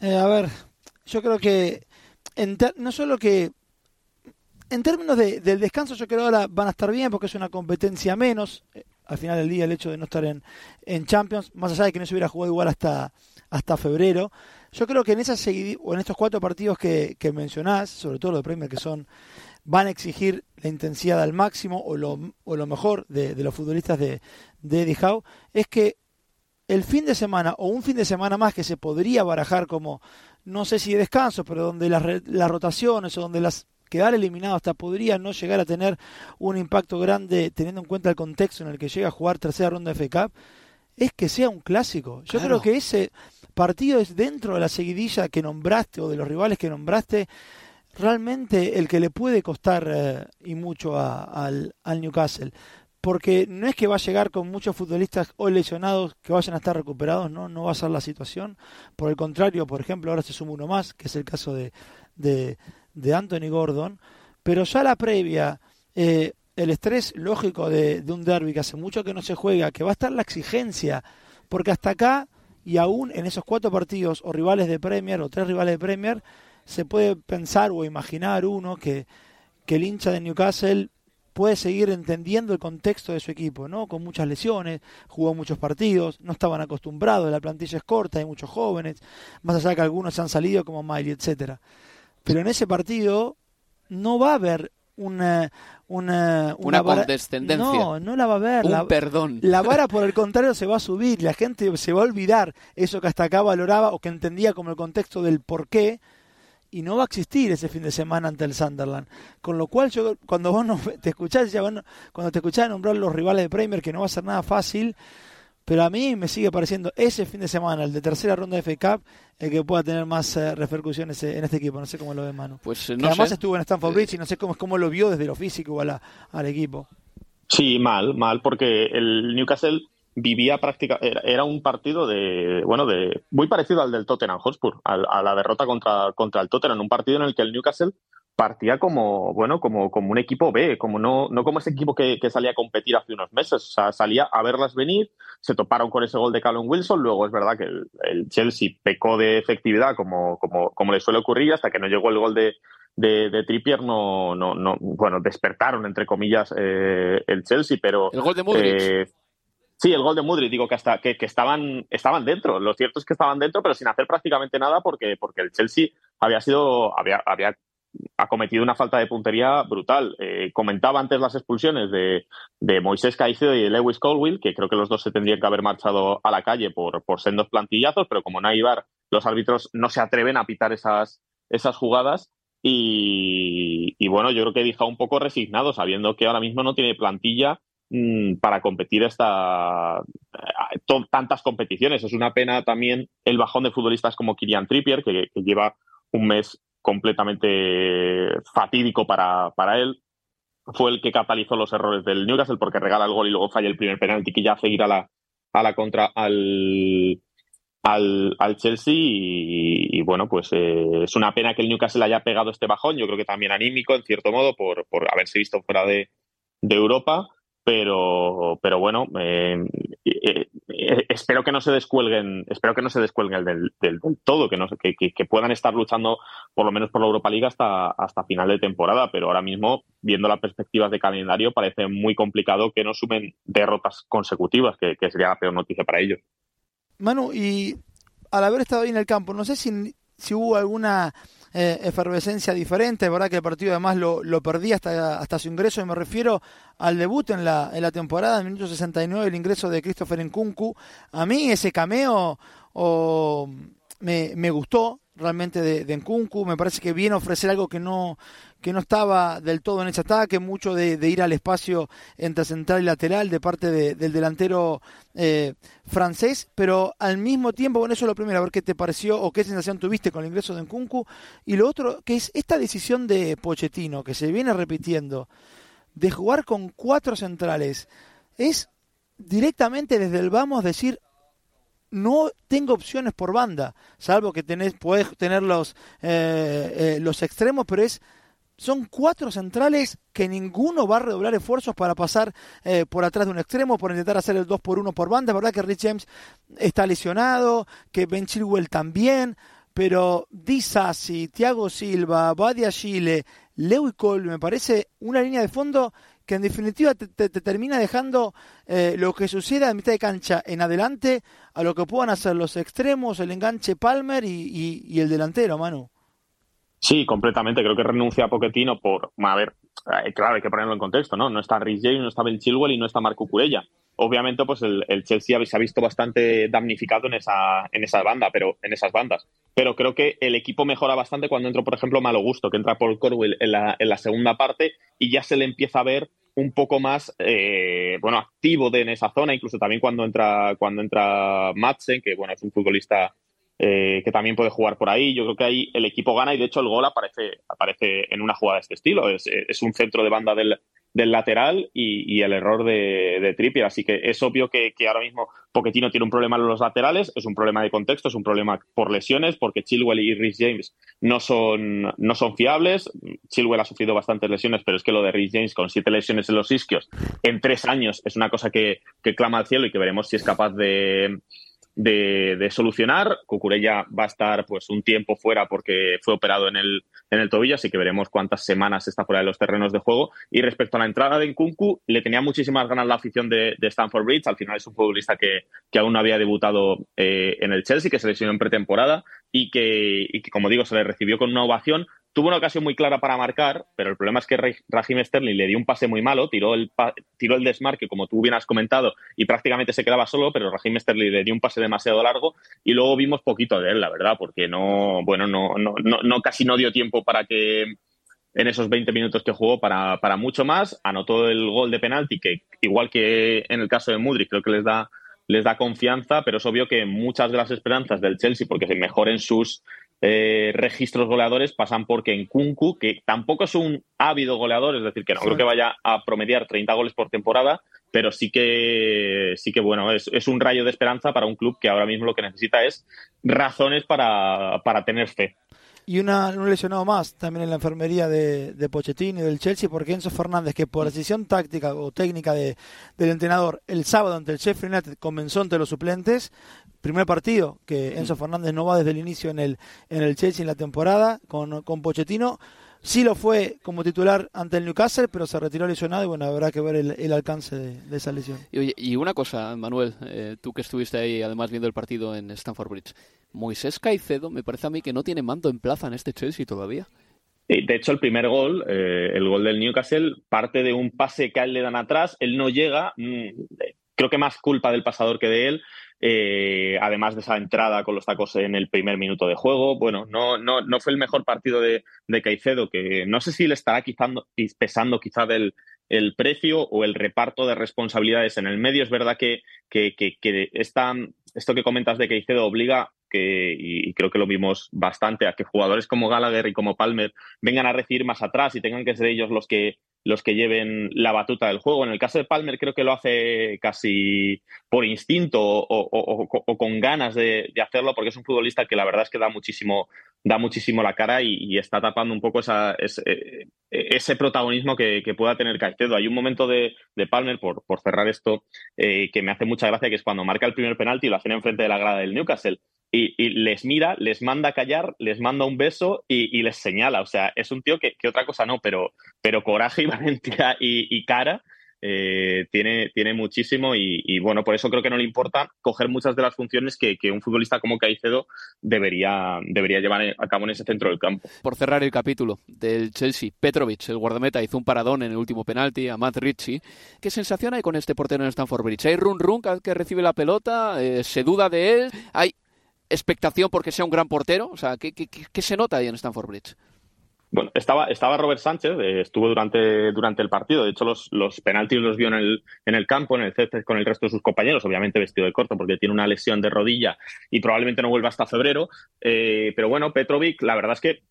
Eh, a ver, yo creo que en no solo que en términos de, del descanso yo creo que ahora van a estar bien porque es una competencia menos. Eh, al final del día el hecho de no estar en, Champions, más allá de que no se hubiera jugado igual hasta, hasta febrero, yo creo que en esas o en estos cuatro partidos que, que mencionás, sobre todo los de Premier que son van a exigir la intensidad al máximo o lo, o lo mejor de, de, los futbolistas de, de Eddie Howe, es que el fin de semana o un fin de semana más que se podría barajar como, no sé si de descanso, pero donde las, las rotaciones o donde las quedar eliminado hasta podría no llegar a tener un impacto grande teniendo en cuenta el contexto en el que llega a jugar tercera ronda de FA Cup, es que sea un clásico. Yo claro. creo que ese partido es dentro de la seguidilla que nombraste o de los rivales que nombraste, realmente el que le puede costar eh, y mucho a, al, al, Newcastle. Porque no es que va a llegar con muchos futbolistas o lesionados que vayan a estar recuperados, no, no va a ser la situación. Por el contrario, por ejemplo, ahora se suma uno más, que es el caso de, de, Anthony Gordon. Pero ya la previa, eh, el estrés lógico de, de un derby que hace mucho que no se juega, que va a estar la exigencia, porque hasta acá y aún en esos cuatro partidos o rivales de Premier o tres rivales de Premier, se puede pensar o imaginar uno que, que el hincha de Newcastle puede seguir entendiendo el contexto de su equipo, ¿no? Con muchas lesiones, jugó muchos partidos, no estaban acostumbrados, la plantilla es corta, hay muchos jóvenes, más allá de que algunos se han salido como Miley, etcétera. Pero en ese partido no va a haber una una, una, condescendencia. No, no la va a haber. Un la, perdón. La vara, por el contrario, se va a subir. La gente se va a olvidar eso que hasta acá valoraba o que entendía como el contexto del por qué y no va a existir ese fin de semana ante el Sunderland. Con lo cual, yo cuando vos no, te escuchás, ya, bueno, cuando te escuchás nombrar los rivales de Premier, que no va a ser nada fácil, pero a mí me sigue pareciendo ese fin de semana, el de tercera ronda de FA Cup, el que pueda tener más eh, repercusiones en este equipo. No sé cómo lo ve Manu. Pues, además estuvo en Stanford Bridge y no sé cómo, cómo lo vio desde lo físico a al equipo. Sí, mal, mal, porque el Newcastle vivía prácticamente era, un partido de bueno de muy parecido al del Tottenham Hotspur a, la derrota contra contra el Tottenham un partido en el que el Newcastle partía como bueno como, como un equipo B como no no como ese equipo que, salía a competir hace unos meses o sea salía a verlas venir se toparon con ese gol de Callum Wilson luego es verdad que el, Chelsea pecó de efectividad como como como le suele ocurrir hasta que no llegó el gol de de, Trippier no, no, no, bueno, despertaron, entre comillas, eh, el Chelsea, pero... El gol de Modric. Eh, Sí, el gol de Mudri, digo que hasta que, estaban, estaban dentro. Lo cierto es que estaban dentro, pero sin hacer prácticamente nada porque, porque el Chelsea había sido, había, había cometido una falta de puntería brutal. Eh, comentaba antes las expulsiones de, de Moisés Caicedo y de Lewis Colwill, que creo que los dos se tendrían que haber marchado a la calle por, por sendos plantillazos, pero como no hay bar, los árbitros no se atreven a pitar esas, esas jugadas. Y, bueno, yo creo que deja un poco resignado, sabiendo que ahora mismo no tiene plantilla para competir esta eh, tantas competiciones. Es una pena también el bajón de futbolistas como Kilian Trippier, que, lleva un mes completamente fatídico para, para él. Fue el que catalizó los errores del Newcastle porque regala el gol y luego falla el primer penalti que ya hace ir a la, a la contra al, al, Chelsea y, bueno, pues eh, es una pena que el Newcastle haya pegado este bajón, yo creo que también anímico en cierto modo por, por haberse visto fuera de, de Europa pero, pero bueno, eh, eh, eh, espero que no se descuelguen, espero que no se descuelguen del, del, todo, que, no, que, que, puedan estar luchando por lo menos por la Europa League hasta, hasta final de temporada, pero ahora mismo, viendo las perspectivas de calendario, parece muy complicado que no sumen derrotas consecutivas, que, sería la peor noticia para ellos. Manu, y al haber estado ahí en el campo, no sé si hubo alguna eh, efervescencia diferente. Es verdad que el partido además lo, lo perdí hasta, hasta su ingreso y me refiero al debut en la, en la temporada, en el minuto 69, el ingreso de Christopher Nkunku. A mí ese cameo me, me gustó realmente de, de. Me parece que viene a ofrecer algo que no, que no estaba del todo en ese ataque, mucho de, ir al espacio entre central y lateral de parte del delantero eh, francés, pero al mismo tiempo, bueno, eso es lo primero, a ver qué te pareció o qué sensación tuviste con el ingreso de Nkunku, y lo otro, que es esta decisión de Pochettino, que se viene repitiendo, de jugar con cuatro centrales, es directamente desde el vamos decir, no tengo opciones por banda, salvo que tenés, podés tener los, eh, eh, los extremos, pero es son cuatro centrales que ninguno va a redoblar esfuerzos para pasar eh, por atrás de un extremo, por intentar hacer el 2 por 1 por banda. Es verdad que Rich James está lesionado, que Ben Chilwell también, pero Disasi, Thiago Silva, Badia Chile, Lewis Cole, me parece una línea de fondo que en definitiva te, termina dejando eh, lo que suceda en mitad de cancha en adelante a lo que puedan hacer los extremos, el enganche Palmer y, el delantero, Manu. Sí, completamente. Creo que renuncia a Poquetino por. A ver, claro, hay que ponerlo en contexto, ¿no? No está Rhys James, no está Ben Chilwell y no está Marco Curella. Obviamente, pues el, Chelsea se ha visto bastante damnificado en esa, en esa banda, pero en esas bandas. Pero creo que el equipo mejora bastante cuando entra, por ejemplo, Malo Gusto, que entra Paul Corwell en la, en la segunda parte y ya se le empieza a ver un poco más eh, bueno activo de en esa zona incluso también cuando entra cuando entra Madsen que bueno es un futbolista eh, que también puede jugar por ahí yo creo que ahí el equipo gana y de hecho el gol aparece aparece en una jugada de este estilo es, un centro de banda del, lateral y, el error de, de, Trippier. Así que es obvio que, ahora mismo Pochettino tiene un problema en los laterales, es un problema de contexto, es un problema por lesiones, porque Chilwell y Rhys James no son, no son fiables. Chilwell ha sufrido bastantes lesiones, pero es que lo de Rhys James con siete lesiones en los isquios en tres años es una cosa que, clama al cielo y que veremos si es capaz de, de, solucionar. Cucurella va a estar pues un tiempo fuera porque fue operado en el, en el tobillo, así que veremos cuántas semanas está fuera de los terrenos de juego. Y respecto a la entrada de Nkunku, le tenía muchísimas ganas la afición de, Stanford Bridge. Al final es un futbolista que, que aún no había debutado eh, en el Chelsea, que se lesionó en pretemporada y que, y que, como digo, se le recibió con una ovación. Tuvo una ocasión muy clara para marcar, pero el problema es que Raheem Sterling le dio un pase muy malo, tiró el, tiró el desmarque, como tú bien has comentado, y prácticamente se quedaba solo, pero Raheem Sterling le dio un pase demasiado largo y luego vimos poquito de él, la verdad, porque no, bueno, no, no, no, casi no dio tiempo para que en esos 20 minutos que jugó para, para mucho más. Anotó el gol de penalti, que igual que en el caso de Mudrik, creo que les da les da confianza, pero es obvio que muchas de las esperanzas del Chelsea, porque se mejoren sus eh, registros goleadores pasan porque en Kunku, que tampoco es un ávido goleador, es decir, que no creo que vaya a promediar 30 goles por temporada, pero sí que, sí que bueno, es, es, un rayo de esperanza para un club que ahora mismo lo que necesita es razones para, para tener fe. Y una, un lesionado más también en la enfermería de, de Pochettino y del Chelsea, porque Enzo Fernández, que por decisión táctica o técnica de, del entrenador, el sábado ante el Sheffield United comenzó ante los suplentes, primer partido que Enzo Fernández no va desde el inicio en el, en el Chelsea en la temporada con, con Pochettino. Sí lo fue como titular ante el Newcastle, pero se retiró lesionado y bueno, habrá que ver el, alcance de, esa lesión. Y, y una cosa, Manuel, eh, tú que estuviste ahí además viendo el partido en Stamford Bridge. Moisés Caicedo me parece a mí que no tiene mando en plaza en este Chelsea todavía. De hecho, el primer gol, eh, el gol del Newcastle, parte de un pase que a él le dan atrás, él no llega, mm, creo que más culpa del pasador que de él, eh, además de esa entrada con los tacos en el primer minuto de juego. Bueno, no, no, no fue el mejor partido de, Caicedo, que no sé si le estará pesando quizá del el precio o el reparto de responsabilidades en el medio. Es verdad que, que, que, que esto que comentas de Caicedo obliga que, y, creo que lo vimos bastante, a que jugadores como Gallagher y como Palmer vengan a recibir más atrás y tengan que ser ellos los que los que lleven la batuta del juego. En el caso de Palmer creo que lo hace casi por instinto o, con ganas de, hacerlo porque es un futbolista que la verdad es que da muchísimo, da muchísimo la cara y, está tapando un poco esa, ese, ese, protagonismo que, pueda tener Caicedo. Hay un momento de, Palmer, por, por cerrar esto, eh, que me hace mucha gracia, que es cuando marca el primer penalti y lo hacen enfrente de la grada del Newcastle y, les mira, les manda a callar, les manda un beso y, les señala. O sea, es un tío que, otra cosa no, pero, pero coraje y valentía y, cara eh, tiene, tiene muchísimo y, bueno, por eso creo que no le importa coger muchas de las funciones que, un futbolista como Caicedo debería, debería llevar a cabo en ese centro del campo. Por cerrar el capítulo del Chelsea, Petrovic, el guardameta, hizo un paradón en el último penalti a Matt Ritchie. ¿Qué sensación hay con este portero en Stanford Bridge? ¿Hay run run que recibe la pelota? Eh, ¿Se duda de él? ¿Hay expectación porque sea un gran portero? O sea, ¿qué, qué, se nota ahí en Stanford Bridge? Bueno, estaba, estaba Robert Sánchez, eh, estuvo durante, durante el partido. De hecho, los, los penaltis los vio en el, en el campo, en el césped con el resto de sus compañeros, obviamente vestido de corto porque tiene una lesión de rodilla y probablemente no vuelva hasta febrero. Eh, pero bueno, Petrovic, la verdad es que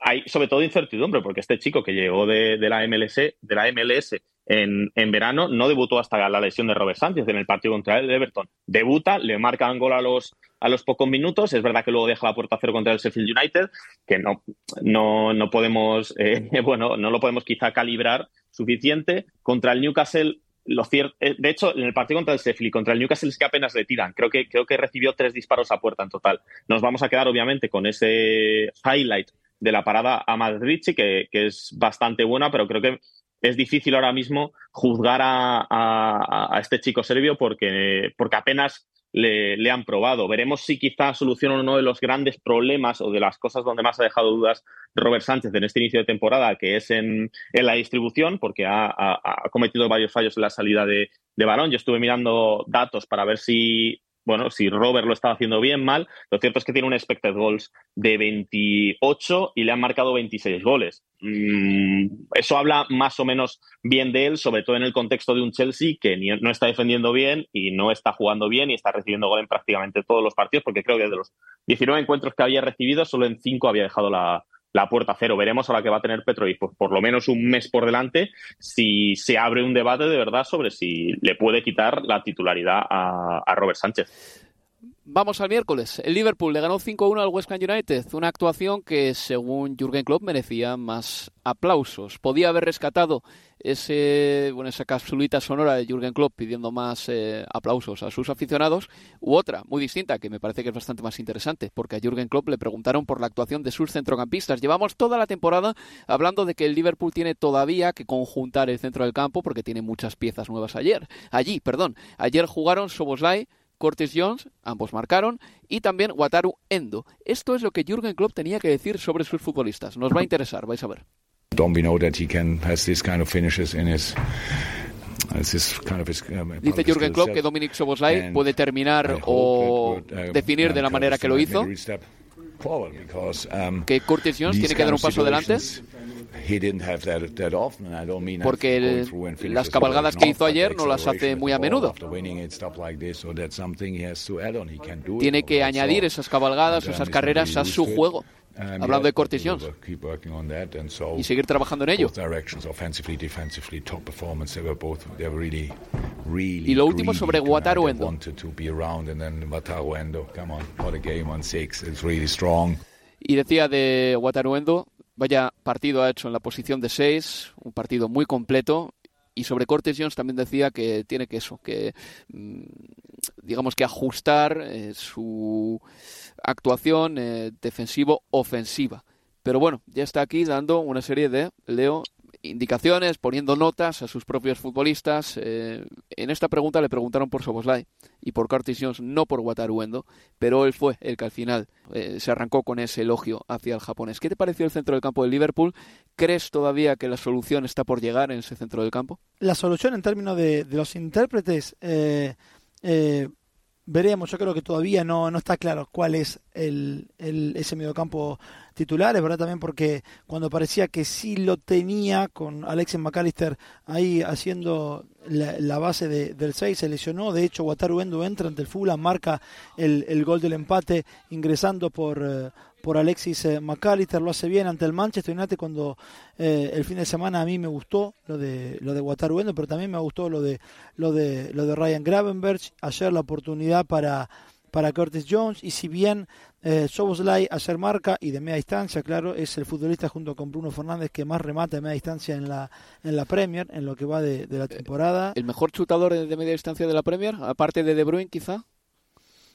hay sobre todo incertidumbre porque este chico que llegó de, de la MLS, de la MLS en, verano, no debutó hasta la lesión de Robert Sánchez en el partido contra el Everton. Debuta, le marcan gol a los, a los pocos minutos. Es verdad que luego deja la puerta a cero contra el Sheffield United, que no, no, no podemos, eh, bueno, no lo podemos quizá calibrar suficiente. Contra el Newcastle lo cierto, eh, de hecho, en el partido contra el Sheffield contra el Newcastle es que apenas le tiran. Creo que, creo que recibió tres disparos a puerta en total. Nos vamos a quedar, obviamente, con ese highlight de la parada a Madrid, que, que es bastante buena, pero creo que es difícil ahora mismo juzgar a, este chico serbio porque, porque apenas le, han probado. Veremos si quizá soluciona uno de los grandes problemas o de las cosas donde más ha dejado dudas Robert Sánchez en este inicio de temporada, que es en, la distribución, porque ha, ha, cometido varios fallos en la salida de, de balón. Yo estuve mirando datos para ver si bueno, si Robert lo estaba haciendo bien, mal, lo cierto es que tiene un expected goals de 28 y le han marcado 26 goles. Mm, eso habla más o menos bien de él, sobre todo en el contexto de un Chelsea que no está defendiendo bien y no está jugando bien y está recibiendo gol en prácticamente todos los partidos, porque creo que de los 19 encuentros que había recibido, solo en 5 había dejado la, la puerta cero. Veremos ahora que va a tener Petrovic pues, por lo menos un mes por delante si se abre un debate de verdad sobre si le puede quitar la titularidad a, Robert Sánchez. Vamos al miércoles. El Liverpool le ganó 5-1 al West Ham United. Una actuación que, según Jürgen Klopp, merecía más aplausos. Podía haber rescatado ese, bueno, esa capsulita sonora de Jürgen Klopp pidiendo más eh, aplausos a sus aficionados, u otra, muy distinta, que me parece que es bastante más interesante, porque a Jürgen Klopp le preguntaron por la actuación de sus centrocampistas. Llevamos toda la temporada hablando de que el Liverpool tiene todavía que conjuntar el centro del campo porque tiene muchas piezas nuevas ayer. Allí, perdón. Ayer jugaron Soboslai, Curtis Jones, ambos marcaron, y también Wataru Endo. Esto es lo que Jürgen Klopp tenía que decir sobre sus futbolistas. Nos va a interesar, vais a ver. Dice Jürgen Klopp que Dominic Soboslai puede terminar o uh, definir de la manera que lo hizo. Um, que Curtis Jones tiene que dar un paso adelante porque las cabalgadas que hizo ayer no las hace muy a menudo. Tiene que añadir esas cabalgadas, esas carreras a su juego. Hablando de Curtis Jones. Y seguir trabajando en ello. Y lo último sobre Wataru Endo. Y decía de Wataru Endo Vaya partido ha hecho en la posición de 6, un partido muy completo. Y sobre Cortes Jones también decía que tiene que eso, que mm, digamos que ajustar eh, su actuación eh, defensivo-ofensiva. Pero bueno, ya está aquí dando una serie de, Leo, indicaciones, poniendo notas a sus propios futbolistas. Eh, en esta pregunta le preguntaron por Soboslai y por Curtis Jones, no por Wataruendo, pero él fue el que al final eh, se arrancó con ese elogio hacia el japonés. ¿Qué te pareció el centro del campo del Liverpool? ¿Crees todavía que la solución está por llegar en ese centro del campo? La solución en términos de, los intérpretes, eh, veremos. Yo creo que todavía no, no está claro cuál es el, el, ese mediocampo titular. Es verdad también porque cuando parecía que sí lo tenía con Alexis McAllister ahí haciendo la, base del 6, se lesionó. De hecho, Wataru Endo entra ante el Fulham, marca el, el gol del empate ingresando por... Por Alexis eh, McAllister, lo hace bien ante el Manchester United cuando eh, el fin de semana a mí me gustó lo de lo de Endo, pero también me gustó lo de lo de lo de Ryan Gravenberg, ayer la oportunidad para para Curtis Jones y si bien eh, Soboslai ayer marca y de media distancia, claro, es el futbolista junto con Bruno Fernández que más remata de media distancia en la en la Premier en lo que va de, la eh, temporada. ¿El mejor chutador de media distancia de la Premier, aparte de De Bruyne quizá?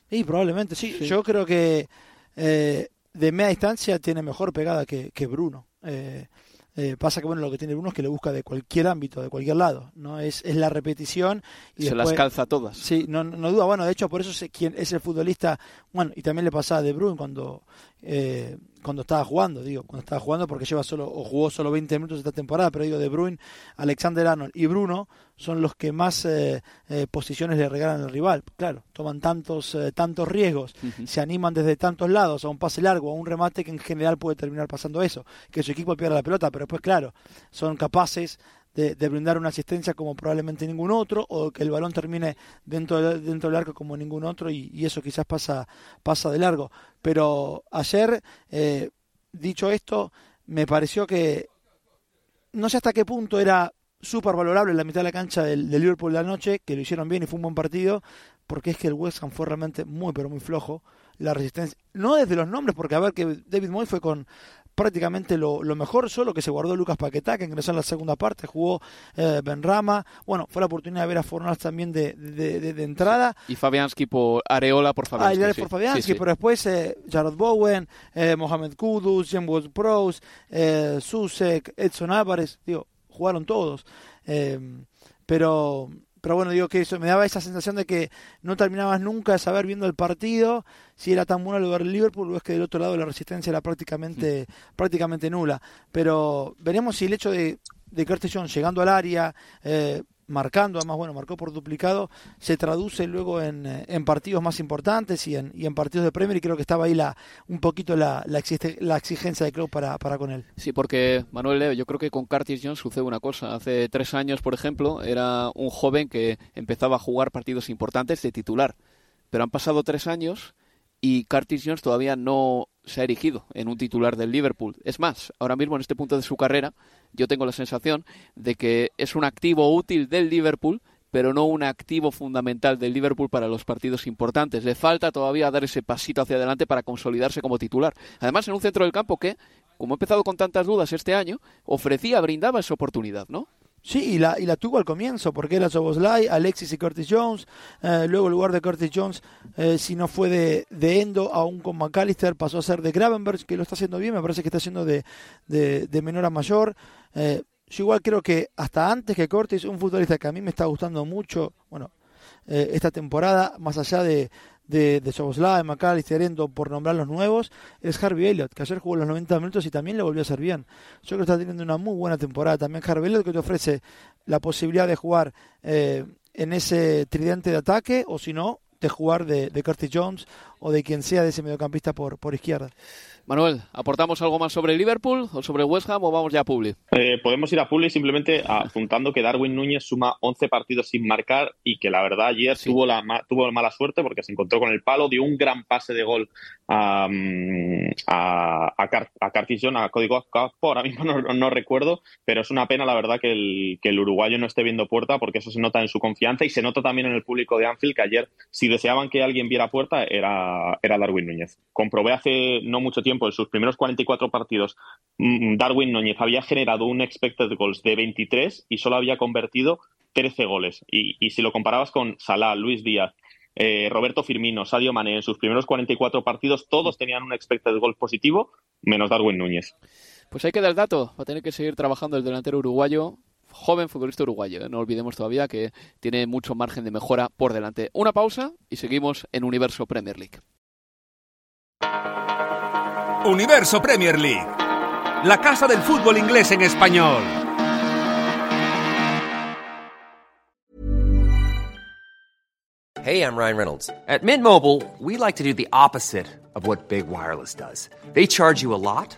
Sí, probablemente sí. Yo creo que eh, de media distancia tiene mejor pegada que, que Bruno. Eh, eh, pasa que bueno lo que tiene Bruno es que le busca de cualquier ámbito, de cualquier lado, no es, es la repetición y se las calza todas. Sí, no, no duda. Bueno, de hecho por eso es quien es el futbolista. Bueno, y también le pasaba de Bruno cuando eh, cuando estaba jugando, digo, cuando estaba jugando porque lleva solo o jugó solo 20 minutos esta temporada, pero digo de Bruin, Alexander Arnold y Bruno son los que más eh, eh, posiciones le regalan al rival. Claro, toman tantos eh, tantos riesgos, se animan desde tantos lados a un pase largo, a un remate que en general puede terminar pasando eso, que su equipo pierda la pelota, pero después claro, son capaces de, brindar una asistencia como probablemente ningún otro, o que el balón termine dentro, dentro del arco como ningún otro, y, eso quizás pasa, pasa de largo. Pero ayer, dicho esto, me pareció que no sé hasta qué punto era súper valorable la mitad de la cancha del, del, Liverpool de la noche, que lo hicieron bien y fue un buen partido, porque es que el West Ham fue realmente muy, pero muy flojo. La resistencia, no desde los nombres, porque a ver que David Moy fue con prácticamente lo, mejor, solo que se guardó Lucas Paquetá, que ingresó en la segunda parte, jugó eh, Benrama, bueno, fue la oportunidad de ver a Fornals también de, de, entrada. Y Fabianski por Areola por Fabianski. Ah, por Fabianski, pero después eh, Jared Bowen, eh, Mohamed Kudus, Jim Woods Pros, eh, Susek, Edson Álvarez, digo, jugaron todos. pero pero bueno, digo que eso me daba esa sensación de que no terminabas nunca de saber viendo el partido si era tan bueno el lugar del Liverpool o es que del otro lado la resistencia era prácticamente, mm. prácticamente nula. Pero veremos si el hecho de, de Curtis Jones llegando al área, eh, marcando, además, bueno, marcó por duplicado, se traduce luego en, eh, en partidos más importantes y en, y en, partidos de Premier y creo que estaba ahí la, un poquito la, la, la exigencia de club para, para, con él. Sí, porque Manuel Leo, yo creo que con Curtis Jones sucede una cosa. Hace tres años, por ejemplo, era un joven que empezaba a jugar partidos importantes de titular, pero han pasado tres años y Curtis Jones todavía no se ha erigido en un titular del Liverpool. Es más, ahora mismo en este punto de su carrera, yo tengo la sensación de que es un activo útil del Liverpool, pero no un activo fundamental del Liverpool para los partidos importantes. Le falta todavía dar ese pasito hacia adelante para consolidarse como titular. Además, en un centro del campo que, como he empezado con tantas dudas este año, ofrecía, brindaba esa oportunidad, ¿no? Sí, y la, y la tuvo al comienzo, porque era Soboslai, Alexis y Curtis Jones. Eh, luego, en lugar de Curtis Jones, eh, si no fue de, de, Endo, aún con McAllister, pasó a ser de Gravenberg, que lo está haciendo bien, me parece que está haciendo de, de, de menor a mayor. Eh, yo igual creo que hasta antes que Curtis, un futbolista que a mí me está gustando mucho, bueno, eh, esta temporada, más allá de, de, de Soboslai, McAllister, Endo, por nombrar los nuevos, es Harvey Elliott, que ayer jugó los 90 minutos y también le volvió a hacer bien. Yo creo que está teniendo una muy buena temporada también Harvey Elliott, que te ofrece la posibilidad de jugar eh, en ese tridente de ataque, o si no, de jugar de, de Curtis Jones o de quien sea de ese mediocampista por, por izquierda. Manuel, ¿aportamos algo más sobre Liverpool o sobre West Ham o vamos ya a Publi? Eh, podemos ir a Publi simplemente apuntando que DarwinÑúñez suma 11 partidos sin marcar y que la verdad ayer sí. tuvo, la, tuvo mala suerte porque se encontró con el palo, dio un gran pase de gol a, a, a, Car a Cartillon, a Código ahora mismo no, no, recuerdo, pero es una pena la verdad que el, que el uruguayo no esté viendo puerta porque eso se nota en su confianza y se nota también en el público de Anfield que ayer si deseaban que alguien viera puerta era, era Darwin Núñez. Comprobé hace no mucho tiempo en sus primeros 44 partidos, Darwin Núñez había generado un expected goals de 23 y solo había convertido 13 goles. Y, si lo comparabas con Salah, Luis Díaz, eh, Roberto Firmino, Sadio Mané, en sus primeros 44 partidos, todos tenían un expected goal positivo, menos Darwin Núñez. Pues ahí queda el dato. Va a tener que seguir trabajando el delantero uruguayo joven futbolista uruguayo. ¿eh? No olvidemos todavía que tiene mucho margen de mejora por delante. Una pausa y seguimos en Universo Premier League. Universo Premier League, la casa del fútbol inglés en español. Hey, I'm Ryan Reynolds. At Mint Mobile, we like to do the opposite of what Big Wireless does. They charge you a lot,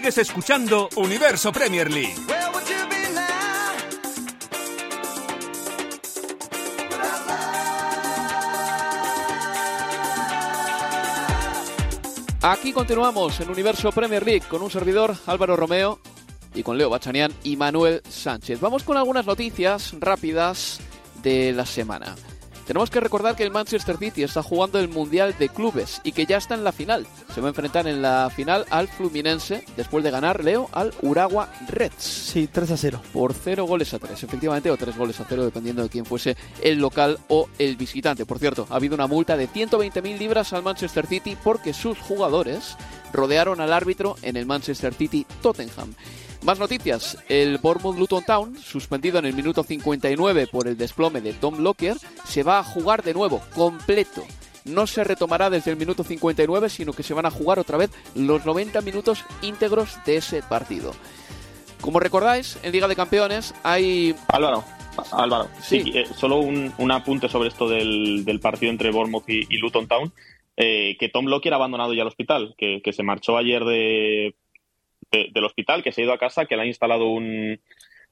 Sigues escuchando Universo Premier League. Aquí continuamos en Universo Premier League con un servidor Álvaro Romeo y con Leo Bachanian y Manuel Sánchez. Vamos con algunas noticias rápidas de la semana. Tenemos que recordar que el Manchester City está jugando el Mundial de Clubes y que ya está en la final. Se va a enfrentar en la final al Fluminense después de ganar Leo al Urawa Reds. Sí, 3 a 0. Por 0 goles a 3, efectivamente, o 3 goles a 0, dependiendo de quién fuese el local o el visitante. Por cierto, ha habido una multa de 120.000 libras al Manchester City porque sus jugadores rodearon al árbitro en el Manchester City Tottenham. Más noticias. El Bournemouth Luton Town, suspendido en el minuto 59 por el desplome de Tom Lockyer, se va a jugar de nuevo, completo. No se retomará desde el minuto 59, sino que se van a jugar otra vez los 90 minutos íntegros de ese partido. Como recordáis, en Liga de Campeones hay... Álvaro, Álvaro, sí, eh, solo un, un apunte sobre esto del, del partido entre Bournemouth y, y Luton Town. eh, que Tom Lockyer ha abandonado ya el hospital, que, que se marchó ayer de, de- del hospital, que se ha ido a casa, que le ha instalado un,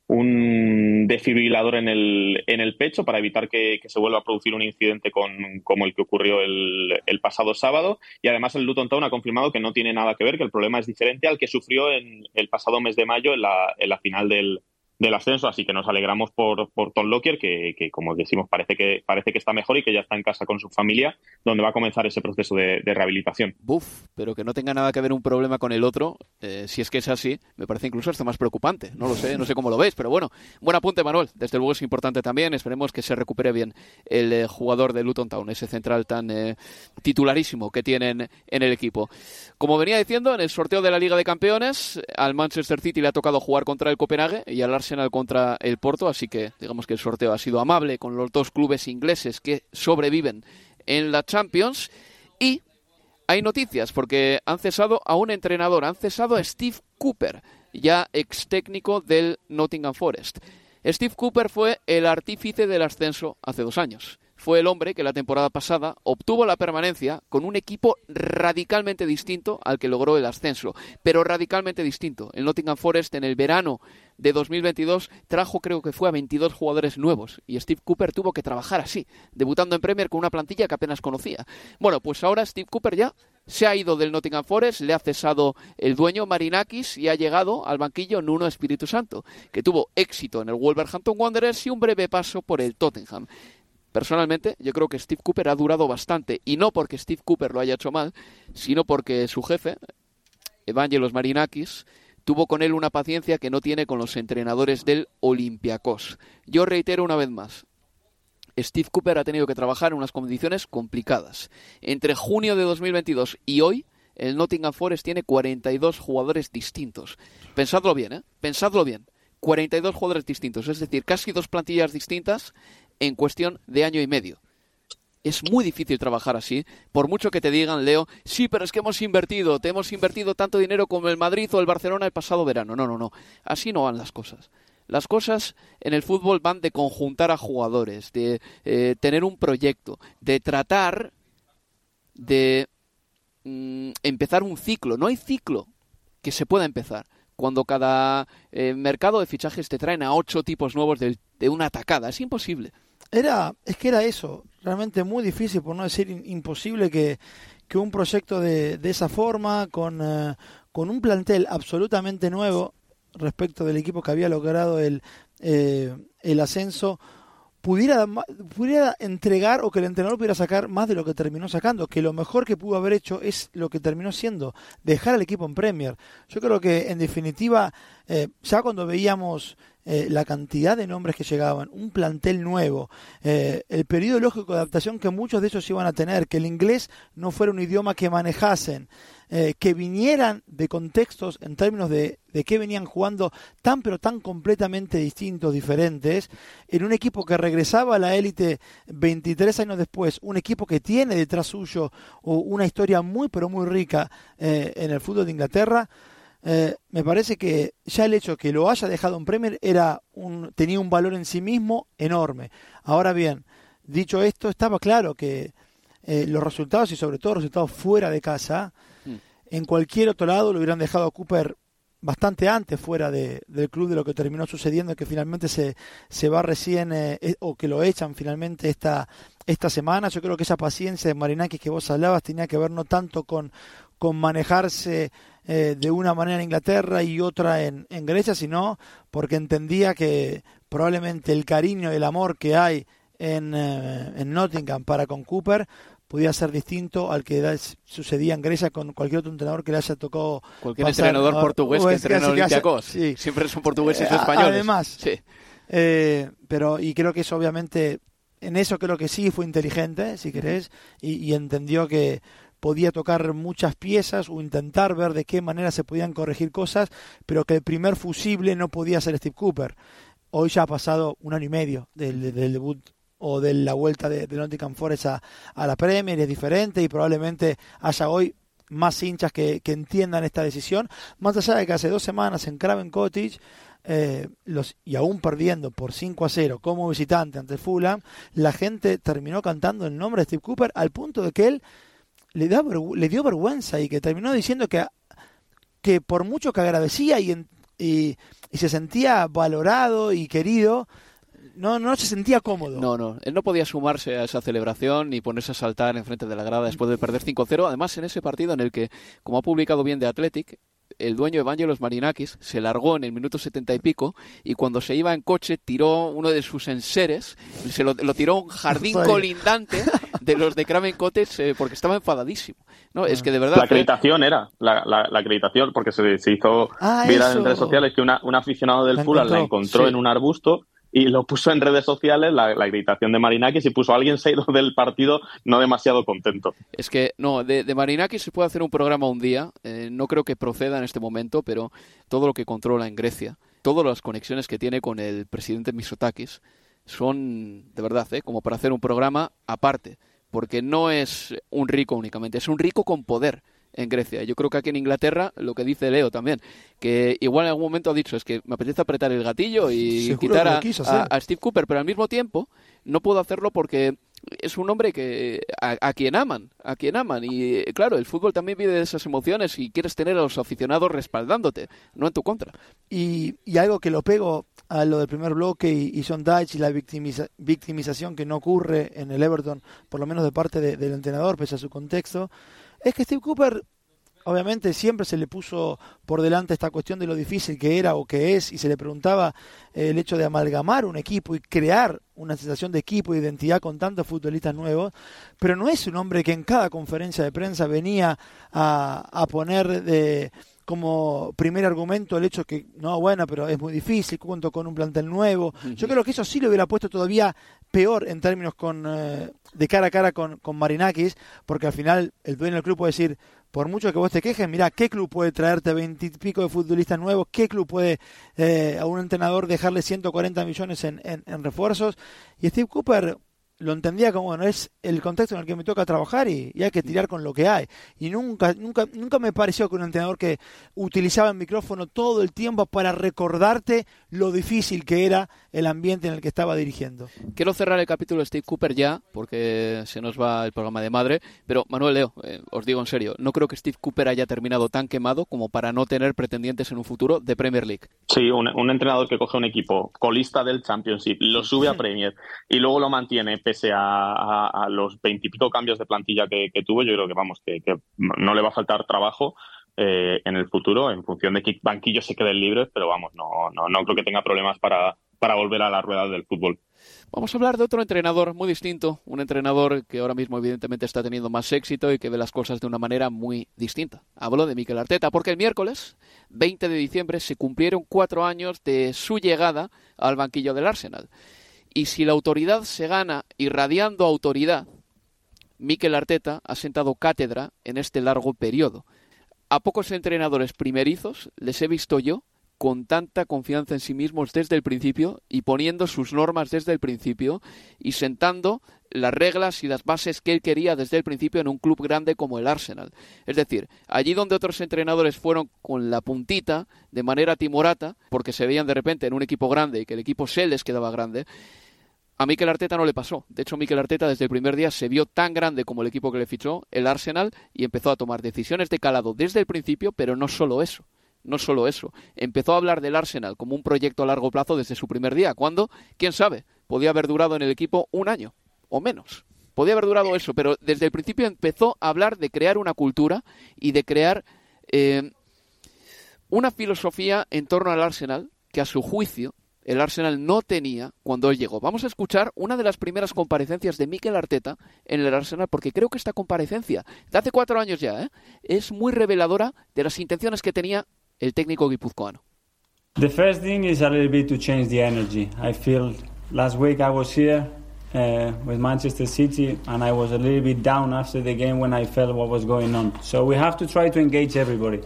un desfibrilador en el, en el pecho para evitar que, que se vuelva a producir un incidente con, como el que ocurrió el, el pasado sábado. Y además el Luton Town ha confirmado que no tiene nada que ver, que el problema es diferente al que sufrió en el pasado mes de mayo en la, en la final del, del ascenso, así que nos alegramos por, por Tom Lockyer, que, que, como decimos parece que parece que está mejor y que ya está en casa con su familia, donde va a comenzar ese proceso de, rehabilitación. Buf, pero que no tenga nada que ver un problema con el otro, eh, si es que es así, me parece incluso hasta más preocupante. No lo sé, no sé cómo lo ves, pero bueno, buen apunte, Manuel. Desde luego es importante también. Esperemos que se recupere bien el eh, jugador de Luton Town, ese central tan eh, titularísimo que tienen en el equipo. Como venía diciendo, en el sorteo de la Liga de Campeones, al Manchester City le ha tocado jugar contra el Copenhague y al Arsenal contra el Porto, así que digamos que el sorteo ha sido amable con los dos clubes ingleses que sobreviven en la Champions. Y hay noticias porque han cesado a un entrenador, han cesado a Steve Cooper, ya ex técnico del Nottingham Forest. Steve Cooper fue el artífice del ascenso hace dos años. Fue el hombre que la temporada pasada obtuvo la permanencia con un equipo radicalmente distinto al que logró el ascenso, pero radicalmente distinto. El Nottingham Forest en el verano de 2022 trajo creo que fue a 22 jugadores nuevos y Steve Cooper tuvo que trabajar así, debutando en Premier con una plantilla que apenas conocía. Bueno, pues ahora Steve Cooper ya se ha ido del Nottingham Forest, le ha cesado el dueño Marinakis y ha llegado al banquillo Nuno Espíritu Santo, que tuvo éxito en el Wolverhampton Wanderers y un breve paso por el Tottenham. Personalmente, yo creo que Steve Cooper ha durado bastante, y no porque Steve Cooper lo haya hecho mal, sino porque su jefe, Evangelos Marinakis, tuvo con él una paciencia que no tiene con los entrenadores del Olympiacos. Yo reitero una vez más, Steve Cooper ha tenido que trabajar en unas condiciones complicadas. Entre junio de 2022 y hoy, el Nottingham Forest tiene 42 jugadores distintos. Pensadlo bien, ¿eh? Pensadlo bien. 42 jugadores distintos, es decir, casi dos plantillas distintas en cuestión de año y medio. Es muy difícil trabajar así, por mucho que te digan, Leo, sí, pero es que hemos invertido, te hemos invertido tanto dinero como el Madrid o el Barcelona el pasado verano. No, no, no, así no van las cosas. Las cosas en el fútbol van de conjuntar a jugadores, de eh, tener un proyecto, de tratar de mm, empezar un ciclo. No hay ciclo que se pueda empezar cuando cada eh, mercado de fichajes te traen a ocho tipos nuevos de, de una atacada. Es imposible. Era, es que era eso, realmente muy difícil, por no decir imposible, que, que un proyecto de, de esa forma, con, eh, con un plantel absolutamente nuevo respecto del equipo que había logrado el, eh, el ascenso, pudiera, pudiera entregar o que el entrenador pudiera sacar más de lo que terminó sacando, que lo mejor que pudo haber hecho es lo que terminó siendo, dejar al equipo en Premier. Yo creo que en definitiva, eh, ya cuando veíamos eh, la cantidad de nombres que llegaban, un plantel nuevo, eh, el periodo lógico de adaptación que muchos de ellos iban a tener, que el inglés no fuera un idioma que manejasen, eh, que vinieran de contextos en términos de, de qué venían jugando tan pero tan completamente distintos, diferentes, en un equipo que regresaba a la élite 23 años después, un equipo que tiene detrás suyo una historia muy pero muy rica eh, en el fútbol de Inglaterra, eh, me parece que ya el hecho que lo haya dejado en Premier era un, tenía un valor en sí mismo enorme. Ahora bien, dicho esto, estaba claro que los resultados y sobre todo los resultados fuera de casa. En cualquier otro lado lo hubieran dejado a Cooper bastante antes fuera de- del club de lo que terminó sucediendo, que finalmente se, se va recién, eh, eh, o que lo echan finalmente esta, esta semana. Yo creo que esa paciencia de Marinakis que vos hablabas tenía que ver no tanto con, con manejarse eh, de una manera en Inglaterra y otra en, Grecia, sino porque entendía que probablemente el cariño y el amor que hay en, en Nottingham para con Cooper podía ser distinto al que sucedía en Grecia con cualquier otro entrenador que le haya tocado Cualquier pasar, entrenador portugués que es entrena en Olympiacos. sí. Siempre son portugueses Eh, o españoles. Además, Sí. eh, pero y creo que eso obviamente en eso creo que sí fue inteligente, si querés, y, y entendió que podía tocar muchas piezas o intentar ver de qué manera se podían corregir cosas, pero que el primer fusible no podía ser Steve Cooper. Hoy ya ha pasado un año y medio del, del debut o de la vuelta de, de Nottingham Forest a, a la Premier, es diferente y probablemente haya hoy más hinchas que, entiendan esta decisión, más allá de que hace dos semanas en Craven Cottage eh, los, y aún perdiendo por 5 a 0 como visitante ante Fulham, la gente terminó cantando el nombre de Steve Cooper al punto de que él le, da le dio vergüenza y que terminó diciendo que, que por mucho que agradecía y, y, y se sentía valorado y querido, no, no se sentía cómodo. No, no, él no podía sumarse a esa celebración ni ponerse a saltar enfrente de la grada después de perder 5-0. Además, en ese partido en el que, como ha publicado bien de Athletic, el dueño Evangelos Marinakis se largó en el minuto setenta y pico y cuando se iba en coche tiró uno de sus enseres, se lo, tiró a un jardín colindante de los de Craven Cottage eh, porque estaba enfadadísimo. No, es que de verdad. La acreditación era, la, acreditación, porque se, se hizo ah, viral en redes sociales que un aficionado del Fulham la encontró en un arbusto y lo puso en redes sociales, la, la gritación de Marinakis, y puso a alguien se del partido no demasiado contento. Es que, no, de, de Marinakis se puede hacer un programa un día, eh, no creo que proceda en este momento, pero todo lo que controla en Grecia, todas las conexiones que tiene con el presidente Misotakis, son, de verdad, ¿eh? como para hacer un programa aparte, porque no es un rico únicamente, es un rico con poder en Grecia. Yo creo que aquí en Inglaterra, lo que dice Leo también, que igual en algún momento ha dicho es que me apetece apretar el gatillo y quitar a, Steve Cooper, pero al mismo tiempo no puedo hacerlo porque es un hombre que a, quien aman, a quien aman y claro, el fútbol también vive de esas emociones y quieres tener a los aficionados respaldándote, no en tu contra. Y, algo que lo pego a lo del primer bloque y, Son Dyche y la victimización que no ocurre en el Everton, por lo menos de parte del entrenador, pese a su contexto, es que Steve Cooper, obviamente, siempre se le puso por delante esta cuestión de lo difícil que era o que es, y se le preguntaba eh, el hecho de amalgamar un equipo y crear una sensación de equipo y identidad con tantos futbolistas nuevos, pero no es un hombre que en cada conferencia de prensa venía a, a poner de como primer argumento el hecho que, no, bueno, pero es muy difícil, cuento con un plantel nuevo. Yo creo que eso sí lo hubiera puesto todavía peor en términos con, eh, de cara a cara con, con Marinakis, porque al final el dueño del club puede decir, por mucho que vos te quejes, mira, ¿qué club puede traerte veintipico de futbolistas nuevos? ¿Qué club puede eh, a un entrenador dejarle 140 millones en, en, en refuerzos? Y Steve Cooper lo entendía como, bueno, es el contexto en el que me toca trabajar y, hay que tirar con lo que hay. Y nunca, nunca, nunca me pareció que un entrenador que utilizaba el micrófono todo el tiempo para recordarte lo difícil que era el ambiente en el que estaba dirigiendo. Quiero cerrar el capítulo de Steve Cooper ya, porque se nos va el programa de madre, pero Manuel Leo, eh, os digo en serio, no creo que Steve Cooper haya terminado tan quemado como para no tener pretendientes en un futuro de Premier League. Sí, un, un entrenador que coge un equipo colista del Championship, lo sube a Premier y luego lo mantiene pese a, los veintipico cambios de plantilla que, tuvo, yo creo que vamos, que, no le va a faltar trabajo eh, en el futuro, en función de qué banquillos se queden libres, pero vamos, no, no, no creo que tenga problemas para, para volver a la rueda del fútbol. Vamos a hablar de otro entrenador muy distinto, un entrenador que ahora mismo evidentemente está teniendo más éxito y que ve las cosas de una manera muy distinta. Hablo de Mikel Arteta, porque el miércoles 20 de diciembre se cumplieron cuatro años de su llegada al banquillo del Arsenal. Y si la autoridad se gana irradiando autoridad, Mikel Arteta ha sentado cátedra en este largo periodo. A pocos entrenadores primerizos les he visto yo con tanta confianza en sí mismos desde el principio y poniendo sus normas desde el principio y sentando las reglas y las bases que él quería desde el principio en un club grande como el Arsenal. Es decir, allí donde otros entrenadores fueron con la puntita, de manera timorata, porque se veían de repente en un equipo grande y que el equipo se les quedaba grande, a Mikel Arteta no le pasó. De hecho, Mikel Arteta desde el primer día se vio tan grande como el equipo que le fichó, el Arsenal, y empezó a tomar decisiones de calado desde el principio, pero no solo eso. No solo eso. Empezó a hablar del Arsenal como un proyecto a largo plazo desde su primer día, cuando, quién sabe, podía haber durado en el equipo un año o menos. Podía haber durado eso, pero desde el principio empezó a hablar de crear una cultura y de crear eh, una filosofía en torno al Arsenal que a su juicio el Arsenal no tenía cuando él llegó. Vamos a escuchar una de las primeras comparecencias de Mikel Arteta en el Arsenal, porque creo que esta comparecencia, de hace cuatro años ya, ¿eh? es muy reveladora de las intenciones que tenía el técnico guipuzcoano. The first thing is a little bit to change the energy. I feel last week I was here uh, with Manchester City and I was a little bit down after the game when I felt what was going on. So we have to try to engage everybody.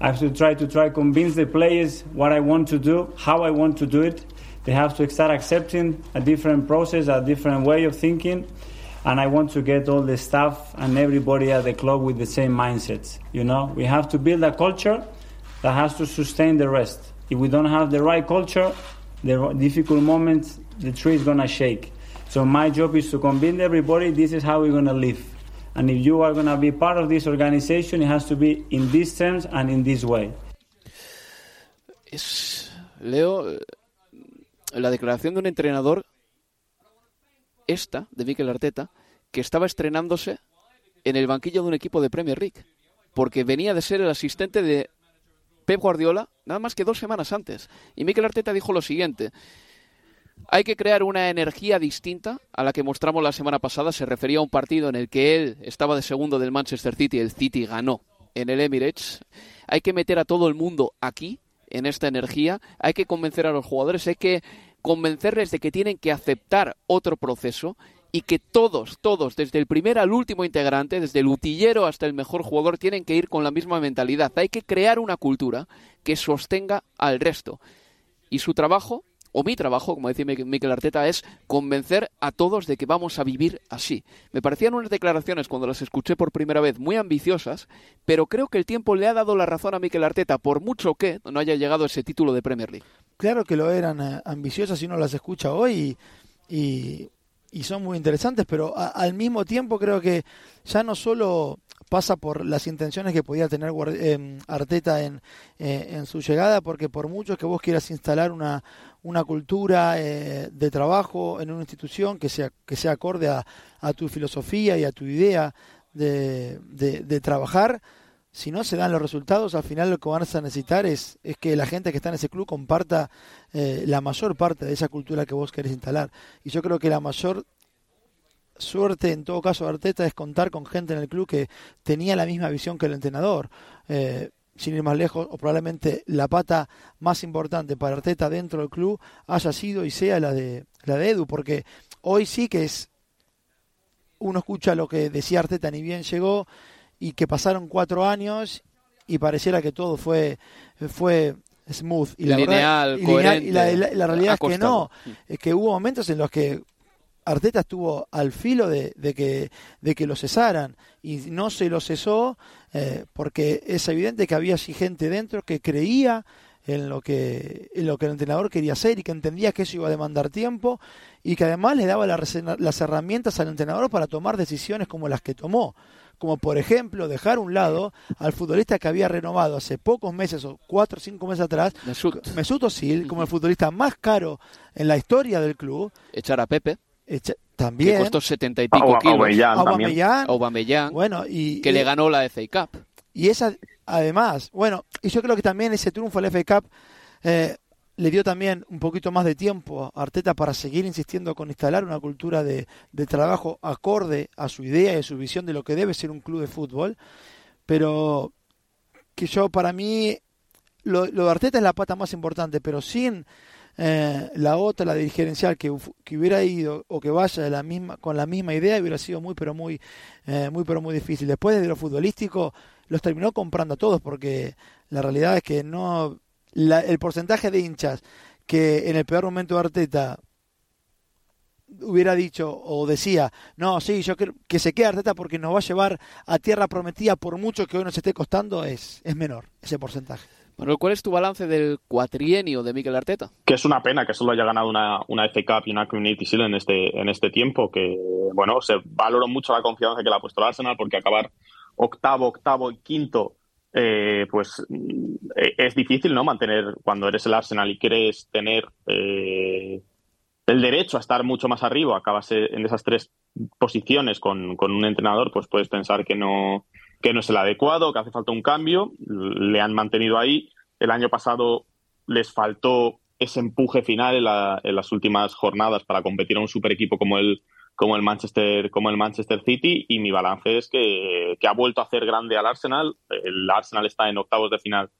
I have to try to try convince the players what I want to do, how I want to do it. They have to start accepting a different process, a different way of thinking. And I want to get all the staff and everybody at the club with the same mindset. You know, we have to build a culture that has to sustain the rest. if we don't have the right culture, the difficult moments, the tree is gonna shake. So my job is to convince everybody this is how we're gonna live. And if you are gonna be part of this organization, it has to be in these terms and in this way. Es, Leo, eh, la declaración de un entrenador, esta, de Mikel Arteta, que estaba estrenándose en el banquillo de un equipo de Premier League, porque venía de ser el asistente de Pep Guardiola nada más que dos semanas antes. Y Mikel Arteta dijo lo siguiente. Hay que crear una energía distinta a la que mostramos la semana pasada. Se refería a un partido en el que él estaba de segundo del Manchester City el City ganó en el Emirates. Hay que meter a todo el mundo aquí, en esta energía. Hay que convencer a los jugadores, hay que convencerles de que tienen que aceptar otro proceso y que todos, todos, desde el primer al último integrante, desde el utillero hasta el mejor jugador, tienen que ir con la misma mentalidad. Hay que crear una cultura que sostenga al resto. Y su trabajo, o mi trabajo, como decía Miquel Arteta, es convencer a todos de que vamos a vivir así. Me parecían unas declaraciones, cuando las escuché por primera vez, muy ambiciosas, pero creo que el tiempo le ha dado la razón a Miquel Arteta, por mucho que no haya llegado ese título de Premier League. Claro que lo eran eh, ambiciosas si uno las escucha hoy y, y son muy interesantes, pero al mismo tiempo creo que ya no solo pasa por las intenciones que podía tener eh, Arteta en, eh, en, su llegada, porque por mucho que vos quieras instalar una, una cultura eh, de trabajo en una institución que sea, que sea acorde a, tu filosofía y a tu idea de, de, de, trabajar, si no se dan los resultados, al final lo que vas a necesitar es, es que la gente que está en ese club comparta eh, la mayor parte de esa cultura que vos querés instalar. Y yo creo que la mayor suerte en todo caso de Arteta es contar con gente en el club que tenía la misma visión que el entrenador. Eh, sin ir más lejos, o probablemente la pata más importante para Arteta dentro del club haya sido y sea la de, la de Edu, porque hoy sí que es, uno escucha lo que decía Arteta ni bien llegó, y que pasaron cuatro años y pareciera que todo fue, fue smooth. Y la lineal, verdad, coherente, y la, la, la realidad es que no, es que hubo momentos en los que Arteta estuvo al filo de, de, que, de que lo cesaran y no se lo cesó eh, porque es evidente que había así gente dentro que creía en lo que en lo que el entrenador quería hacer y que entendía que eso iba a demandar tiempo y que además le daba la, las herramientas al entrenador para tomar decisiones como las que tomó como por ejemplo dejar a un lado al futbolista que había renovado hace pocos meses o cuatro o cinco meses atrás, Mesut, Mesut Özil, como el futbolista más caro en la historia del club. Echar a Pepe. Echa, también. Que costó setenta y pico kilos. Aubameyang, Aubameyang, Aubameyang, bueno, y, que y, le ganó la FA Cup. Y esa, además, bueno, y yo creo que también ese triunfo en la FA Cup eh, le dio también un poquito más de tiempo a Arteta para seguir insistiendo con instalar una cultura de, de, trabajo acorde a su idea y a su visión de lo que debe ser un club de fútbol. Pero que yo, para mí, lo, de Arteta es la pata más importante, pero sin eh, la otra, la dirigencial, que, que, hubiera ido o que vaya la misma, con la misma idea, hubiera sido muy, pero muy, eh, muy, pero muy difícil. Después de lo futbolístico, los terminó comprando a todos, porque la realidad es que no la, el porcentaje de hinchas que en el peor momento de Arteta hubiera dicho o decía, no, sí, yo creo que se quede Arteta porque nos va a llevar a tierra prometida por mucho que hoy nos esté costando, es, es menor ese porcentaje. Manuel, ¿cuál es tu balance del cuatrienio de Mikel Arteta? Que es una pena que solo haya ganado una, una FA Cup y una Community Shield en este, en este tiempo, que, bueno, se valoró mucho la confianza que le ha puesto el Arsenal porque acabar octavo, octavo y quinto eh, pues es difícil, ¿no? Mantener cuando eres el Arsenal y quieres tener eh, el derecho a estar mucho más arriba, acabas en esas tres posiciones con, con, un entrenador, pues puedes pensar que no, que no es el adecuado, que hace falta un cambio. Le han mantenido ahí. El año pasado les faltó ese empuje final en, la, en las últimas jornadas para competir a un super equipo como el, como el Manchester como el Manchester City y mi balance es que, que, ha vuelto a hacer grande al Arsenal. El Arsenal está en octavos de final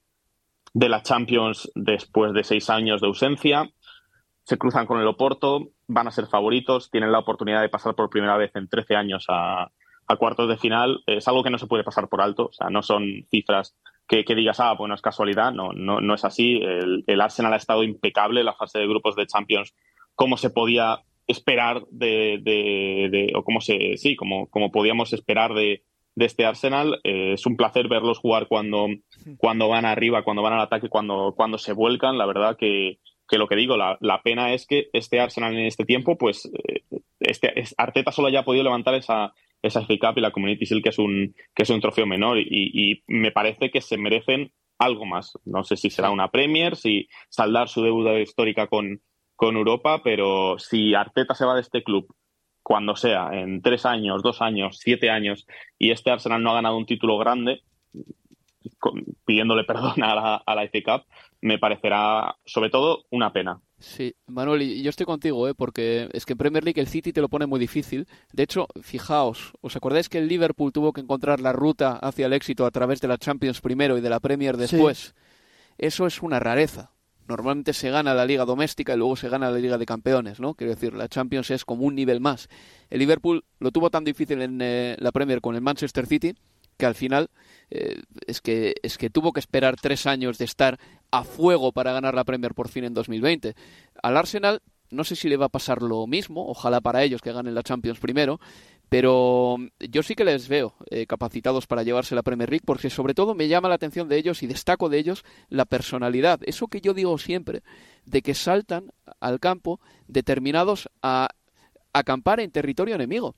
de la Champions después de seis años de ausencia. Se cruzan con el Oporto van a ser favoritos tienen la oportunidad de pasar por primera vez en 13 años a, a cuartos de final. Es algo que no se puede pasar por alto o sea no son cifras que, digas ah bueno es casualidad no no, no es así. El, el Arsenal ha estado impecable en la fase de grupos de Champions como se podía esperar de, de, de, o como se sí como, como podíamos esperar de, de este Arsenal. Eh, es un placer verlos jugar cuando, cuando van arriba, cuando van al ataque, cuando, cuando se vuelcan. La verdad que, que lo que digo, la, la, pena es que este Arsenal en este tiempo, pues eh, este, es, Arteta solo haya podido levantar esa, esa FA Cup y la Community Shield, que es un, que es un trofeo menor. Y, y, me parece que se merecen algo más. No sé si será una Premier, si saldar su deuda histórica con, con Europa, pero si Arteta se va de este club cuando sea, en tres años, dos años, siete años, y este Arsenal no ha ganado un título grande, pidiéndole perdón a la, a la FA Cup, me parecerá sobre todo una pena. Sí, Manuel, y yo estoy contigo, ¿eh? porque es que en Premier League el City te lo pone muy difícil. De hecho, fijaos, ¿os acordáis que el Liverpool tuvo que encontrar la ruta hacia el éxito a través de la Champions primero y de la Premier después? Sí. Eso es una rareza. Normalmente se gana la liga doméstica y luego se gana la liga de campeones, ¿no? Quiero decir, la Champions es como un nivel más. El Liverpool lo tuvo tan difícil en eh, la Premier con el Manchester City que al final eh, es, que, es que tuvo que esperar tres años de estar a fuego para ganar la Premier por fin en 2020. Al Arsenal no sé si le va a pasar lo mismo, ojalá para ellos que ganen la Champions primero, pero yo sí que les veo eh, capacitados para llevarse la Premier League porque sobre todo me llama la atención de ellos y destaco de ellos la personalidad, eso que yo digo siempre, de que saltan al campo determinados a acampar en territorio enemigo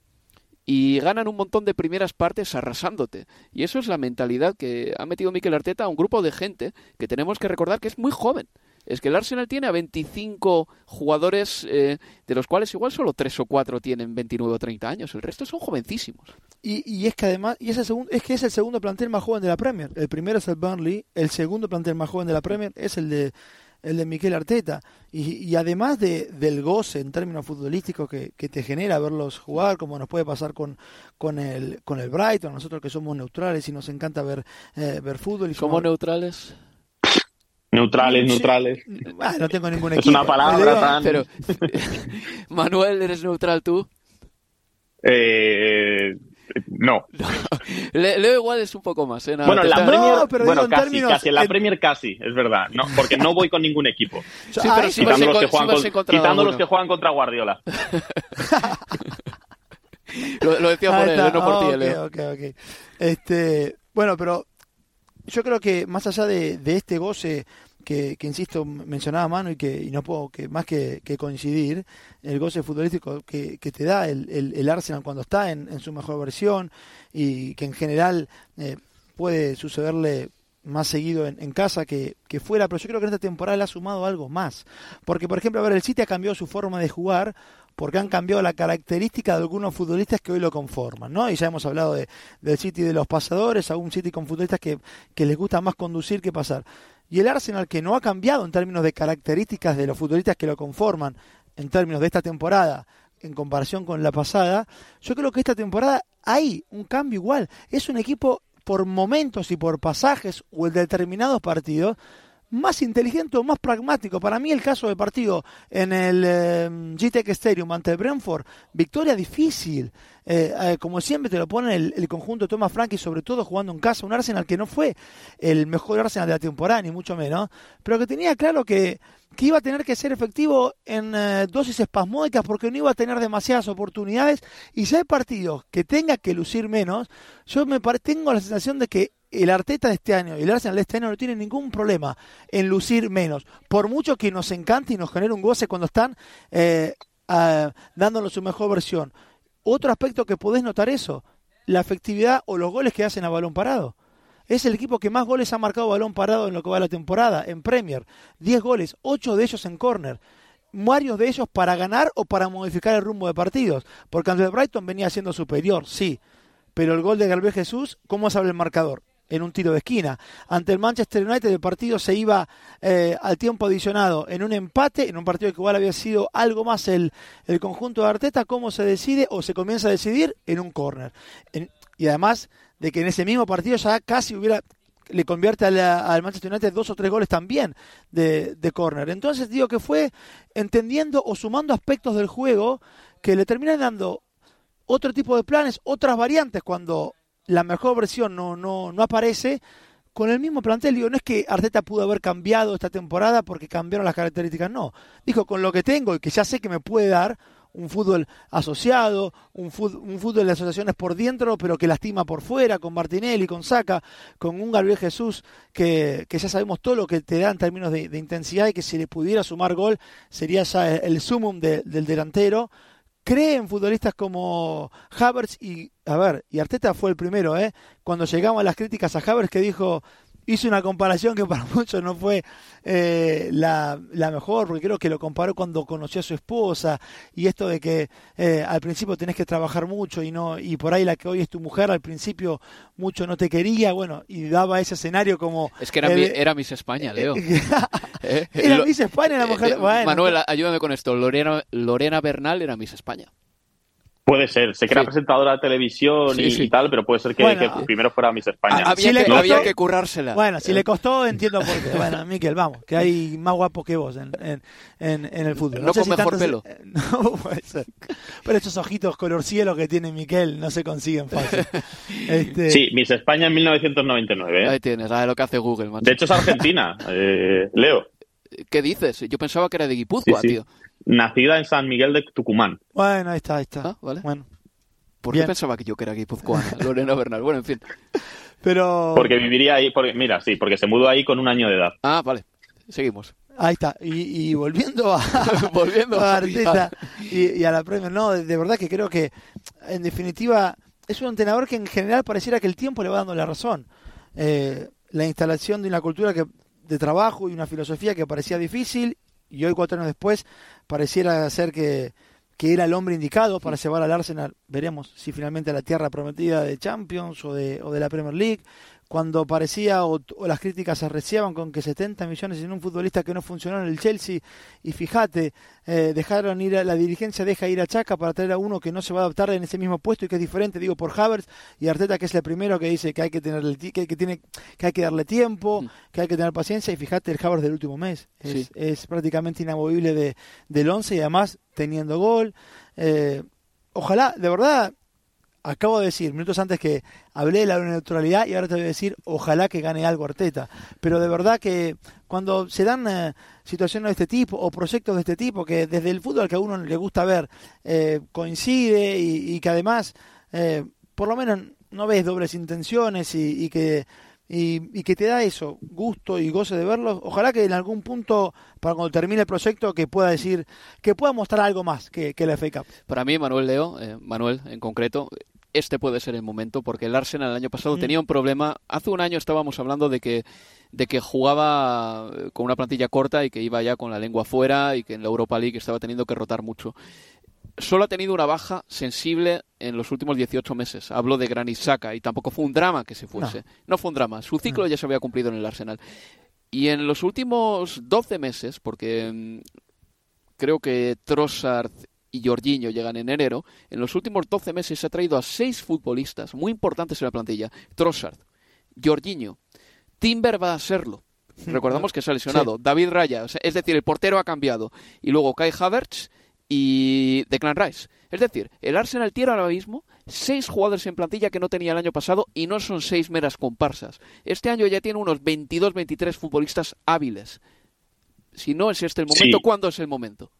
y ganan un montón de primeras partes arrasándote. Y eso es la mentalidad que ha metido Mikel Arteta a un grupo de gente que tenemos que recordar que es muy joven. Es que el Arsenal tiene a 25 jugadores, eh, de los cuales igual solo 3 o 4 tienen 29 o 30 años. El resto son jovencísimos. Y, y es que además, y es, el segundo, es que es el segundo plantel más joven de la Premier. El primero es el Burnley, el segundo plantel más joven de la Premier es el de el de Miquel Arteta. Y, y además de, del goce en términos futbolísticos que, que, te genera verlos jugar, como nos puede pasar con, con, el, con el Brighton, nosotros que somos neutrales y nos encanta ver, eh, ver fútbol. Y ¿Somos neutrales? Neutrales, sí. neutrales. Ah, no tengo ningún equipo. Es una palabra tan... Pero, Manuel, ¿eres neutral tú? Eh, no. Le, Leo igual es un poco más. ¿eh? bueno, la Premier, no, pero bueno, casi, términos, casi. La Premier casi, es verdad. No, porque no voy con ningún equipo. Sí, pero si quitando, los, que si juegan con, quitando los que juegan contra Guardiola. lo, lo, decía por él, no por oh, ti, okay, Leo. Okay, okay. Este, bueno, pero yo creo que más allá de, de este goce que, que, insisto, mencionaba Manu y que y no puedo que más que, coincidir, el goce futbolístico que, que te da el, el, el, Arsenal cuando está en, en, su mejor versión y que en general eh, puede sucederle más seguido en, en, casa que, que fuera, pero yo creo que en esta temporada le ha sumado algo más. Porque, por ejemplo, a ver, el City ha cambiado su forma de jugar porque han cambiado la característica de algunos futbolistas que hoy lo conforman, ¿no? Y ya hemos hablado de, del City de los pasadores, a un City con futbolistas que, que les gusta más conducir que pasar. Y el Arsenal que no ha cambiado en términos de características de los futbolistas que lo conforman, en términos de esta temporada, en comparación con la pasada, yo creo que esta temporada hay un cambio igual. Es un equipo por momentos y por pasajes o en determinados partidos más inteligente o más pragmático. Para mí el caso del partido en el eh, GTEC Stadium ante Brentford, victoria difícil. Eh, eh, como siempre te lo pone el, el, conjunto de Thomas Frankie, sobre todo jugando en casa, un Arsenal que no fue el mejor Arsenal de la temporada, ni mucho menos, pero que tenía claro que, que iba a tener que ser efectivo en eh, dosis espasmódicas porque no iba a tener demasiadas oportunidades y si hay partidos que tenga que lucir menos, yo me tengo la sensación de que el Arteta de este año y el Arsenal de este año no tiene ningún problema en lucir menos, por mucho que nos encante y nos genere un goce cuando están eh, dándonos su mejor versión. Otro aspecto que podés notar eso, la efectividad o los goles que hacen a balón parado. Es el equipo que más goles ha marcado balón parado en lo que va la temporada, en Premier. 10 goles, 8 de ellos en córner. Varios de ellos para ganar o para modificar el rumbo de partidos. Porque ante Brighton venía siendo superior, sí. Pero el gol de Gabriel Jesús, ¿cómo sabe el marcador? En un tiro de esquina. Ante el Manchester United el partido se iba eh, al tiempo adicionado en un empate, en un partido que igual había sido algo más el, el conjunto de Arteta, cómo se decide o se comienza a decidir en un córner. Y además de que en ese mismo partido ya casi hubiera le convierte al, Manchester United dos o tres goles también de, de córner. Entonces digo que fue entendiendo o sumando aspectos del juego que le terminan dando otro tipo de planes, otras variantes cuando la mejor versión no, no, no aparece, con el mismo plantel, digo, no es que Arteta pudo haber cambiado esta temporada porque cambiaron las características, no. Dijo, con lo que tengo y que ya sé que me puede dar, un fútbol asociado, un fútbol, un fútbol de asociaciones por dentro, pero que lastima por fuera, con Martinelli, con Saca, con un Gabriel Jesús, que, que ya sabemos todo lo que te da en términos de, intensidad y que si le pudiera sumar gol sería ya el, sumum de- del delantero cree en futbolistas como Havertz y, a ver, y Arteta fue el primero, ¿eh? Cuando llegamos a las críticas a Havertz que dijo, hizo una comparación que para muchos no fue eh, la, la mejor, porque creo que lo comparó cuando conoció a su esposa y esto de que eh, al principio tenés que trabajar mucho y no y por ahí la que hoy es tu mujer al principio mucho no te quería, bueno, y daba ese escenario como... Es que era, mi- era Miss España, Leo. ¿Eh? Era Lo- Miss España la mujer. Eh, bueno, Manuel, ayúdame con esto. Lorena, Lorena Bernal era Miss España. Puede ser, sé que Sí. era presentadora de televisión Sí, y, sí. y tal, pero puede ser que, Bueno, que primero fuera Miss España. Había, Si le que, costó- había que currársela. Bueno, si le costó, entiendo por qué. Bueno, Miquel, vamos, que hay más guapos que vos en, en, en, en el fútbol. No sé con mejor tanto pelo. No puede ser. Pero esos ojitos color cielo que tiene Miquel no se consiguen fácil. Este, Sí, Miss España en 1999. ¿eh? Ahí tienes, ¿sabes lo que hace Google, macho? De hecho, es argentina, eh, Leo. ¿Qué dices? Yo pensaba que era de Guipúzcoa, Sí, sí. tío. Nacida en San Miguel de Tucumán. Bueno, ahí está, ahí está. Ah, vale. Bueno, ¿Por Bien. qué pensaba que yo que era guipuzcoana? Lorena Bernal. Bueno, en fin. pero Porque viviría ahí, porque, mira, sí, porque se mudó ahí con un año de edad. Ah, vale. Seguimos. ahí está. Y, y volviendo a, Volviendo a Arteta y, y a la Premier, no, de, de verdad que creo que, en definitiva, es un entrenador que en general pareciera que el tiempo le va dando la razón. Eh, la instalación de una cultura que, de trabajo y una filosofía que parecía difícil y hoy, cuatro años después, pareciera ser que, que era el hombre indicado para llevar al Arsenal, veremos si finalmente a la tierra prometida de Champions o de, o de la Premier League, cuando parecía o, o las críticas se arreciaban con que 70 millones en un futbolista que no funcionó en el Chelsea y fíjate, eh, dejaron ir a, la dirigencia deja ir a Chaca para traer a uno que no se va a adaptar en ese mismo puesto y que es diferente, digo por Havertz y Arteta que es el primero que dice que hay que tenerle que, que tiene que hay que darle tiempo, Mm. que hay que tener paciencia y fíjate el Havertz del último mes, es, Sí. es prácticamente inamovible de, del 11 y además teniendo gol. Eh, ojalá, de verdad, acabo de decir minutos antes que hablé de la neutralidad y ahora te voy a decir ojalá que gane algo Arteta. Pero de verdad que cuando se dan eh, situaciones de este tipo o proyectos de este tipo que desde el fútbol que a uno le gusta ver eh, coincide y, que además eh, por lo menos no ves dobles intenciones y, y que y, y que te da eso, gusto y goce de verlos. Ojalá que en algún punto, para cuando termine el proyecto, que pueda decir, que pueda mostrar algo más que, que la FA Cup. Para mí, Manuel Leo, eh, Manuel en concreto, este puede ser el momento porque el Arsenal el año pasado Mm. tenía un problema. Hace un año estábamos hablando de que de que jugaba eh, con una plantilla corta y que iba ya con la lengua fuera y que en la Europa League estaba teniendo que rotar mucho. Solo ha tenido una baja sensible en los últimos 18 meses. Hablo de Granit Xhaka y tampoco fue un drama que se fuese. No, fue un drama. Su ciclo ya se había cumplido en el Arsenal. Y en los últimos 12 meses, porque mm, creo que Trossard y Jorginho llegan en enero, en los últimos 12 meses se ha traído a seis futbolistas muy importantes en la plantilla. Trossard, Jorginho, Timber va a serlo. Recordamos que se ha lesionado. David Raya, es decir, el portero ha cambiado. Y luego Kai Havertz y Declan Rice. Es decir, el Arsenal tiene ahora mismo seis jugadores en plantilla que no tenía el año pasado y no son seis meras comparsas. Este año ya tiene unos 22, 23 futbolistas hábiles. Si no es este el momento, Sí. ¿cuándo es el momento?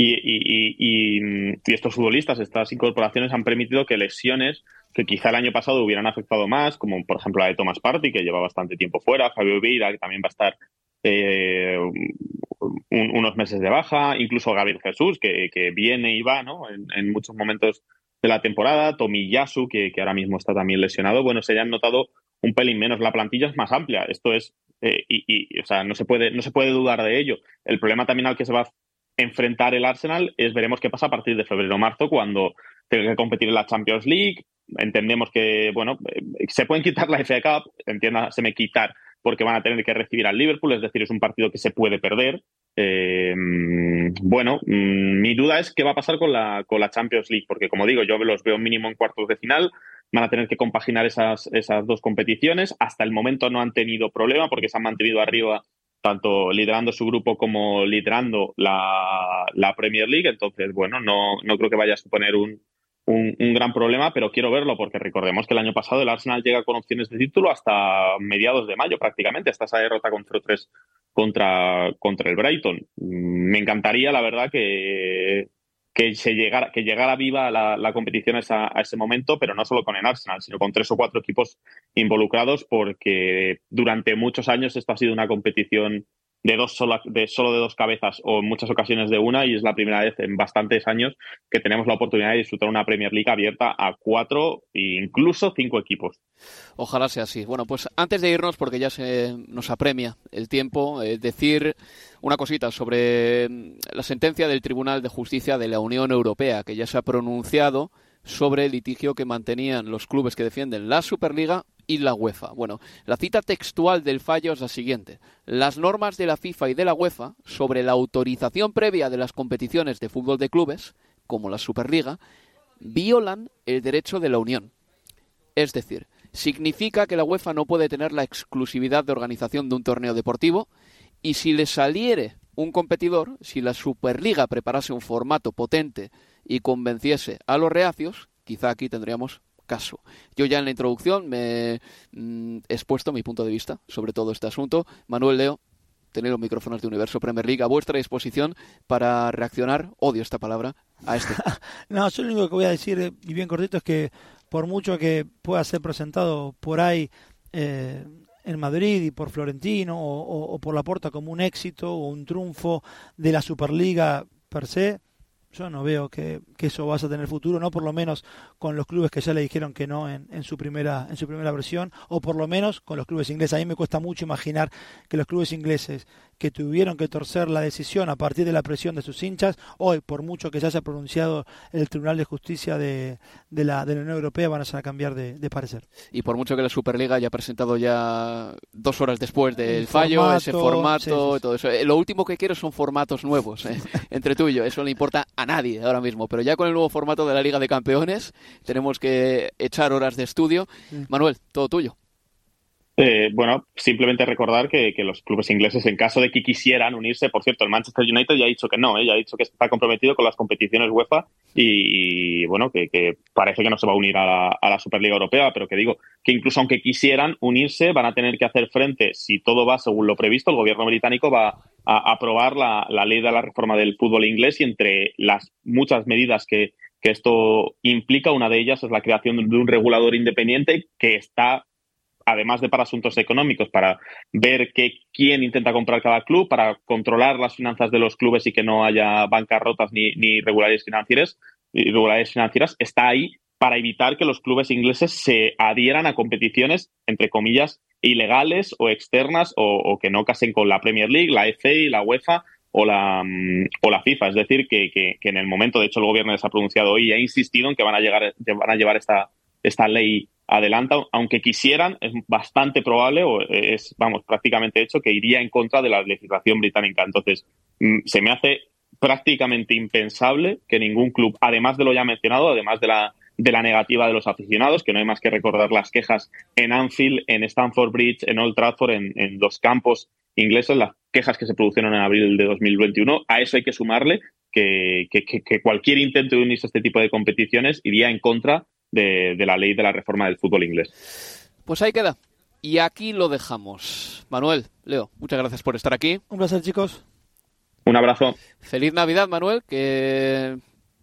Y, y- y- y, estos futbolistas, estas incorporaciones han permitido que lesiones que quizá el año pasado hubieran afectado más, como por ejemplo la de Thomas Party, que lleva bastante tiempo fuera, Fabio Vieira, que también va a estar eh, un- unos meses de baja, incluso Gabriel Jesús, que, que viene y va ¿no? en, muchos momentos de la temporada, Tomiyasu, que, que ahora mismo está también lesionado, bueno, se hayan notado un pelín menos. La plantilla es más amplia, esto es, eh, y, y, o sea, no se, puede, no se puede dudar de ello. El problema también al que se va a enfrentar el Arsenal es veremos qué pasa a partir de febrero o marzo cuando tenga que competir en la Champions League. Entendemos que, bueno, eh, se pueden quitar la FA Cup, entiéndaseme quitar, porque van a tener que recibir al Liverpool, es decir, es un partido que se puede perder. Eh, bueno, mm, mi duda es qué va a pasar con la, con la Champions League, porque como digo, yo los veo mínimo en cuartos de final, van a tener que compaginar esas, esas dos competiciones. Hasta el momento no han tenido problema porque se han mantenido arriba tanto liderando su grupo como liderando la, la Premier League. Entonces, bueno, no, no creo que vaya a suponer un, un, un, gran problema, pero quiero verlo porque recordemos que el año pasado el Arsenal llega con opciones de título hasta mediados de mayo prácticamente, hasta esa derrota con 0-3 contra, contra el Brighton. Me encantaría, la verdad, que, que se llegara, que llegara viva la, la competición a, a ese momento, pero no solo con el Arsenal, sino con tres o cuatro equipos involucrados, porque durante muchos años esto ha sido una competición de dos sola- de solo de dos cabezas o en muchas ocasiones de una y es la primera vez en bastantes años que tenemos la oportunidad de disfrutar una Premier League abierta a cuatro e incluso cinco equipos. Ojalá sea así. Bueno, pues antes de irnos, porque ya se nos apremia el tiempo, eh, decir una cosita sobre la sentencia del Tribunal de Justicia de la Unión Europea, que ya se ha pronunciado sobre el litigio que mantenían los clubes que defienden la Superliga y la UEFA. Bueno, la cita textual del fallo es la siguiente. Las normas de la FIFA y de la UEFA sobre la autorización previa de las competiciones de fútbol de clubes, como la Superliga, violan el derecho de la Unión. Es decir, significa que la UEFA no puede tener la exclusividad de organización de un torneo deportivo y si le saliere un competidor, si la Superliga preparase un formato potente y convenciese a los reacios, quizá aquí tendríamos caso. Yo ya en la introducción me he mm, expuesto mi punto de vista sobre todo este asunto. Manuel Leo, tenéis los micrófonos de Universo Premier League a vuestra disposición para reaccionar, odio esta palabra, a este. No, yo lo único que voy a decir, y bien cortito, es que por mucho que pueda ser presentado por ahí eh, en Madrid y por Florentino o, o- o por como un éxito o un triunfo de la Superliga per se, yo no veo que, que eso vaya a tener futuro, no por lo menos con los clubes que ya le dijeron que no en, en su primera en su primera versión, o por lo menos con los clubes ingleses. A mí me cuesta mucho imaginar que los clubes ingleses que tuvieron que torcer la decisión a partir de la presión de sus hinchas, hoy, por mucho que se haya pronunciado el Tribunal de Justicia de, de, la, de la Unión Europea, van a cambiar de, de parecer. Y por mucho que la Superliga haya presentado ya dos horas después del El fallo, formato, ese formato sí, sí, sí. y todo eso. Eh, Lo último que quiero son formatos nuevos, eh, entre tú y yo. Eso no le importa a nadie ahora mismo. Pero ya con el nuevo formato de la Liga de Campeones, tenemos que echar horas de estudio. Manuel, todo tuyo. Eh, bueno, simplemente recordar que, los clubes ingleses, en caso de que quisieran unirse, por cierto, el Manchester United ya ha dicho que no, ¿eh? ya ha dicho que está comprometido con las competiciones UEFA y, bueno, que, parece que no se va a unir a la, a la Superliga Europea, pero que digo que incluso aunque quisieran unirse, van a tener que hacer frente, si todo va según lo previsto, el gobierno británico va a aprobar la, ley de la reforma del fútbol inglés y entre las muchas medidas que esto implica, una de ellas es la creación de un regulador independiente que está además de para asuntos económicos, para ver que, quién intenta comprar cada club, para controlar las finanzas de los clubes y que no haya bancarrotas ni, ni irregularidades financieras, irregularidades financieras, está ahí para evitar que los clubes ingleses se adhieran a competiciones, entre comillas, ilegales o externas o, que no casen con la Premier League, la FA, la UEFA o la, mm, o la FIFA. Es decir, que, que, que, en el momento, de hecho, el gobierno les ha pronunciado hoy y ha insistido en que van a, llegar, van a llevar esta, esta ley adelante, aunque quisieran, es bastante probable o es, vamos, prácticamente hecho que iría en contra de la legislación británica. Entonces, mm, se me hace prácticamente impensable que ningún club, además de lo ya mencionado, además de la, de la negativa de los aficionados, que no hay más que recordar las quejas en Anfield, en Stamford Bridge, en Old Trafford, en, en los campos ingleses, las quejas que se produjeron en abril de 2021. A eso hay que sumarle que, que, que cualquier intento de unirse a este tipo de competiciones iría en contra de, de, la ley de la reforma del fútbol inglés. Pues ahí queda. Y aquí lo dejamos. Manuel, Leo, muchas gracias por estar aquí. Un placer, chicos. Un abrazo. Feliz Navidad, Manuel, que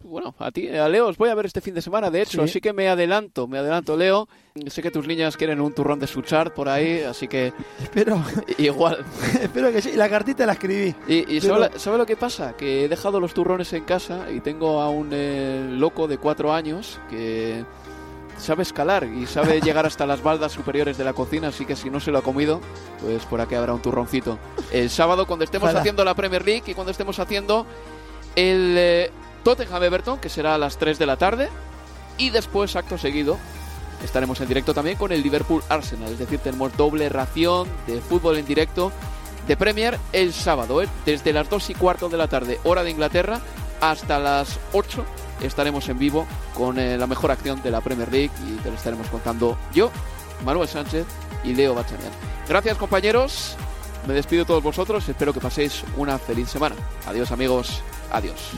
bueno, a ti, a Leo os voy a ver este fin de semana, de hecho, sí. así que me adelanto, me adelanto, Leo. Sé que tus niñas quieren un turrón de Suchar por ahí, así que espero igual. espero que sí, la cartita la escribí. Y, y pero... ¿sabe, ¿sabe, lo que pasa? Que he dejado los turrones en casa y tengo a un eh, loco de cuatro años que sabe escalar y sabe llegar hasta las baldas superiores de la cocina, así que si no se lo ha comido, pues por aquí habrá un turroncito. El sábado cuando estemos haciendo la Premier League y cuando estemos haciendo el eh, Tottenham Everton, que será a las 3 de la tarde, y después, acto seguido, estaremos en directo también con el Liverpool Arsenal, es decir, tenemos doble ración de fútbol en directo de Premier el sábado, ¿eh? desde las 2 y cuarto de la tarde, hora de Inglaterra, hasta las 8 estaremos en vivo con eh, la mejor acción de la Premier League y te lo estaremos contando yo, Manuel Sánchez y Leo Bachanian. Gracias compañeros, me despido de todos vosotros, espero que paséis una feliz semana. Adiós amigos, adiós.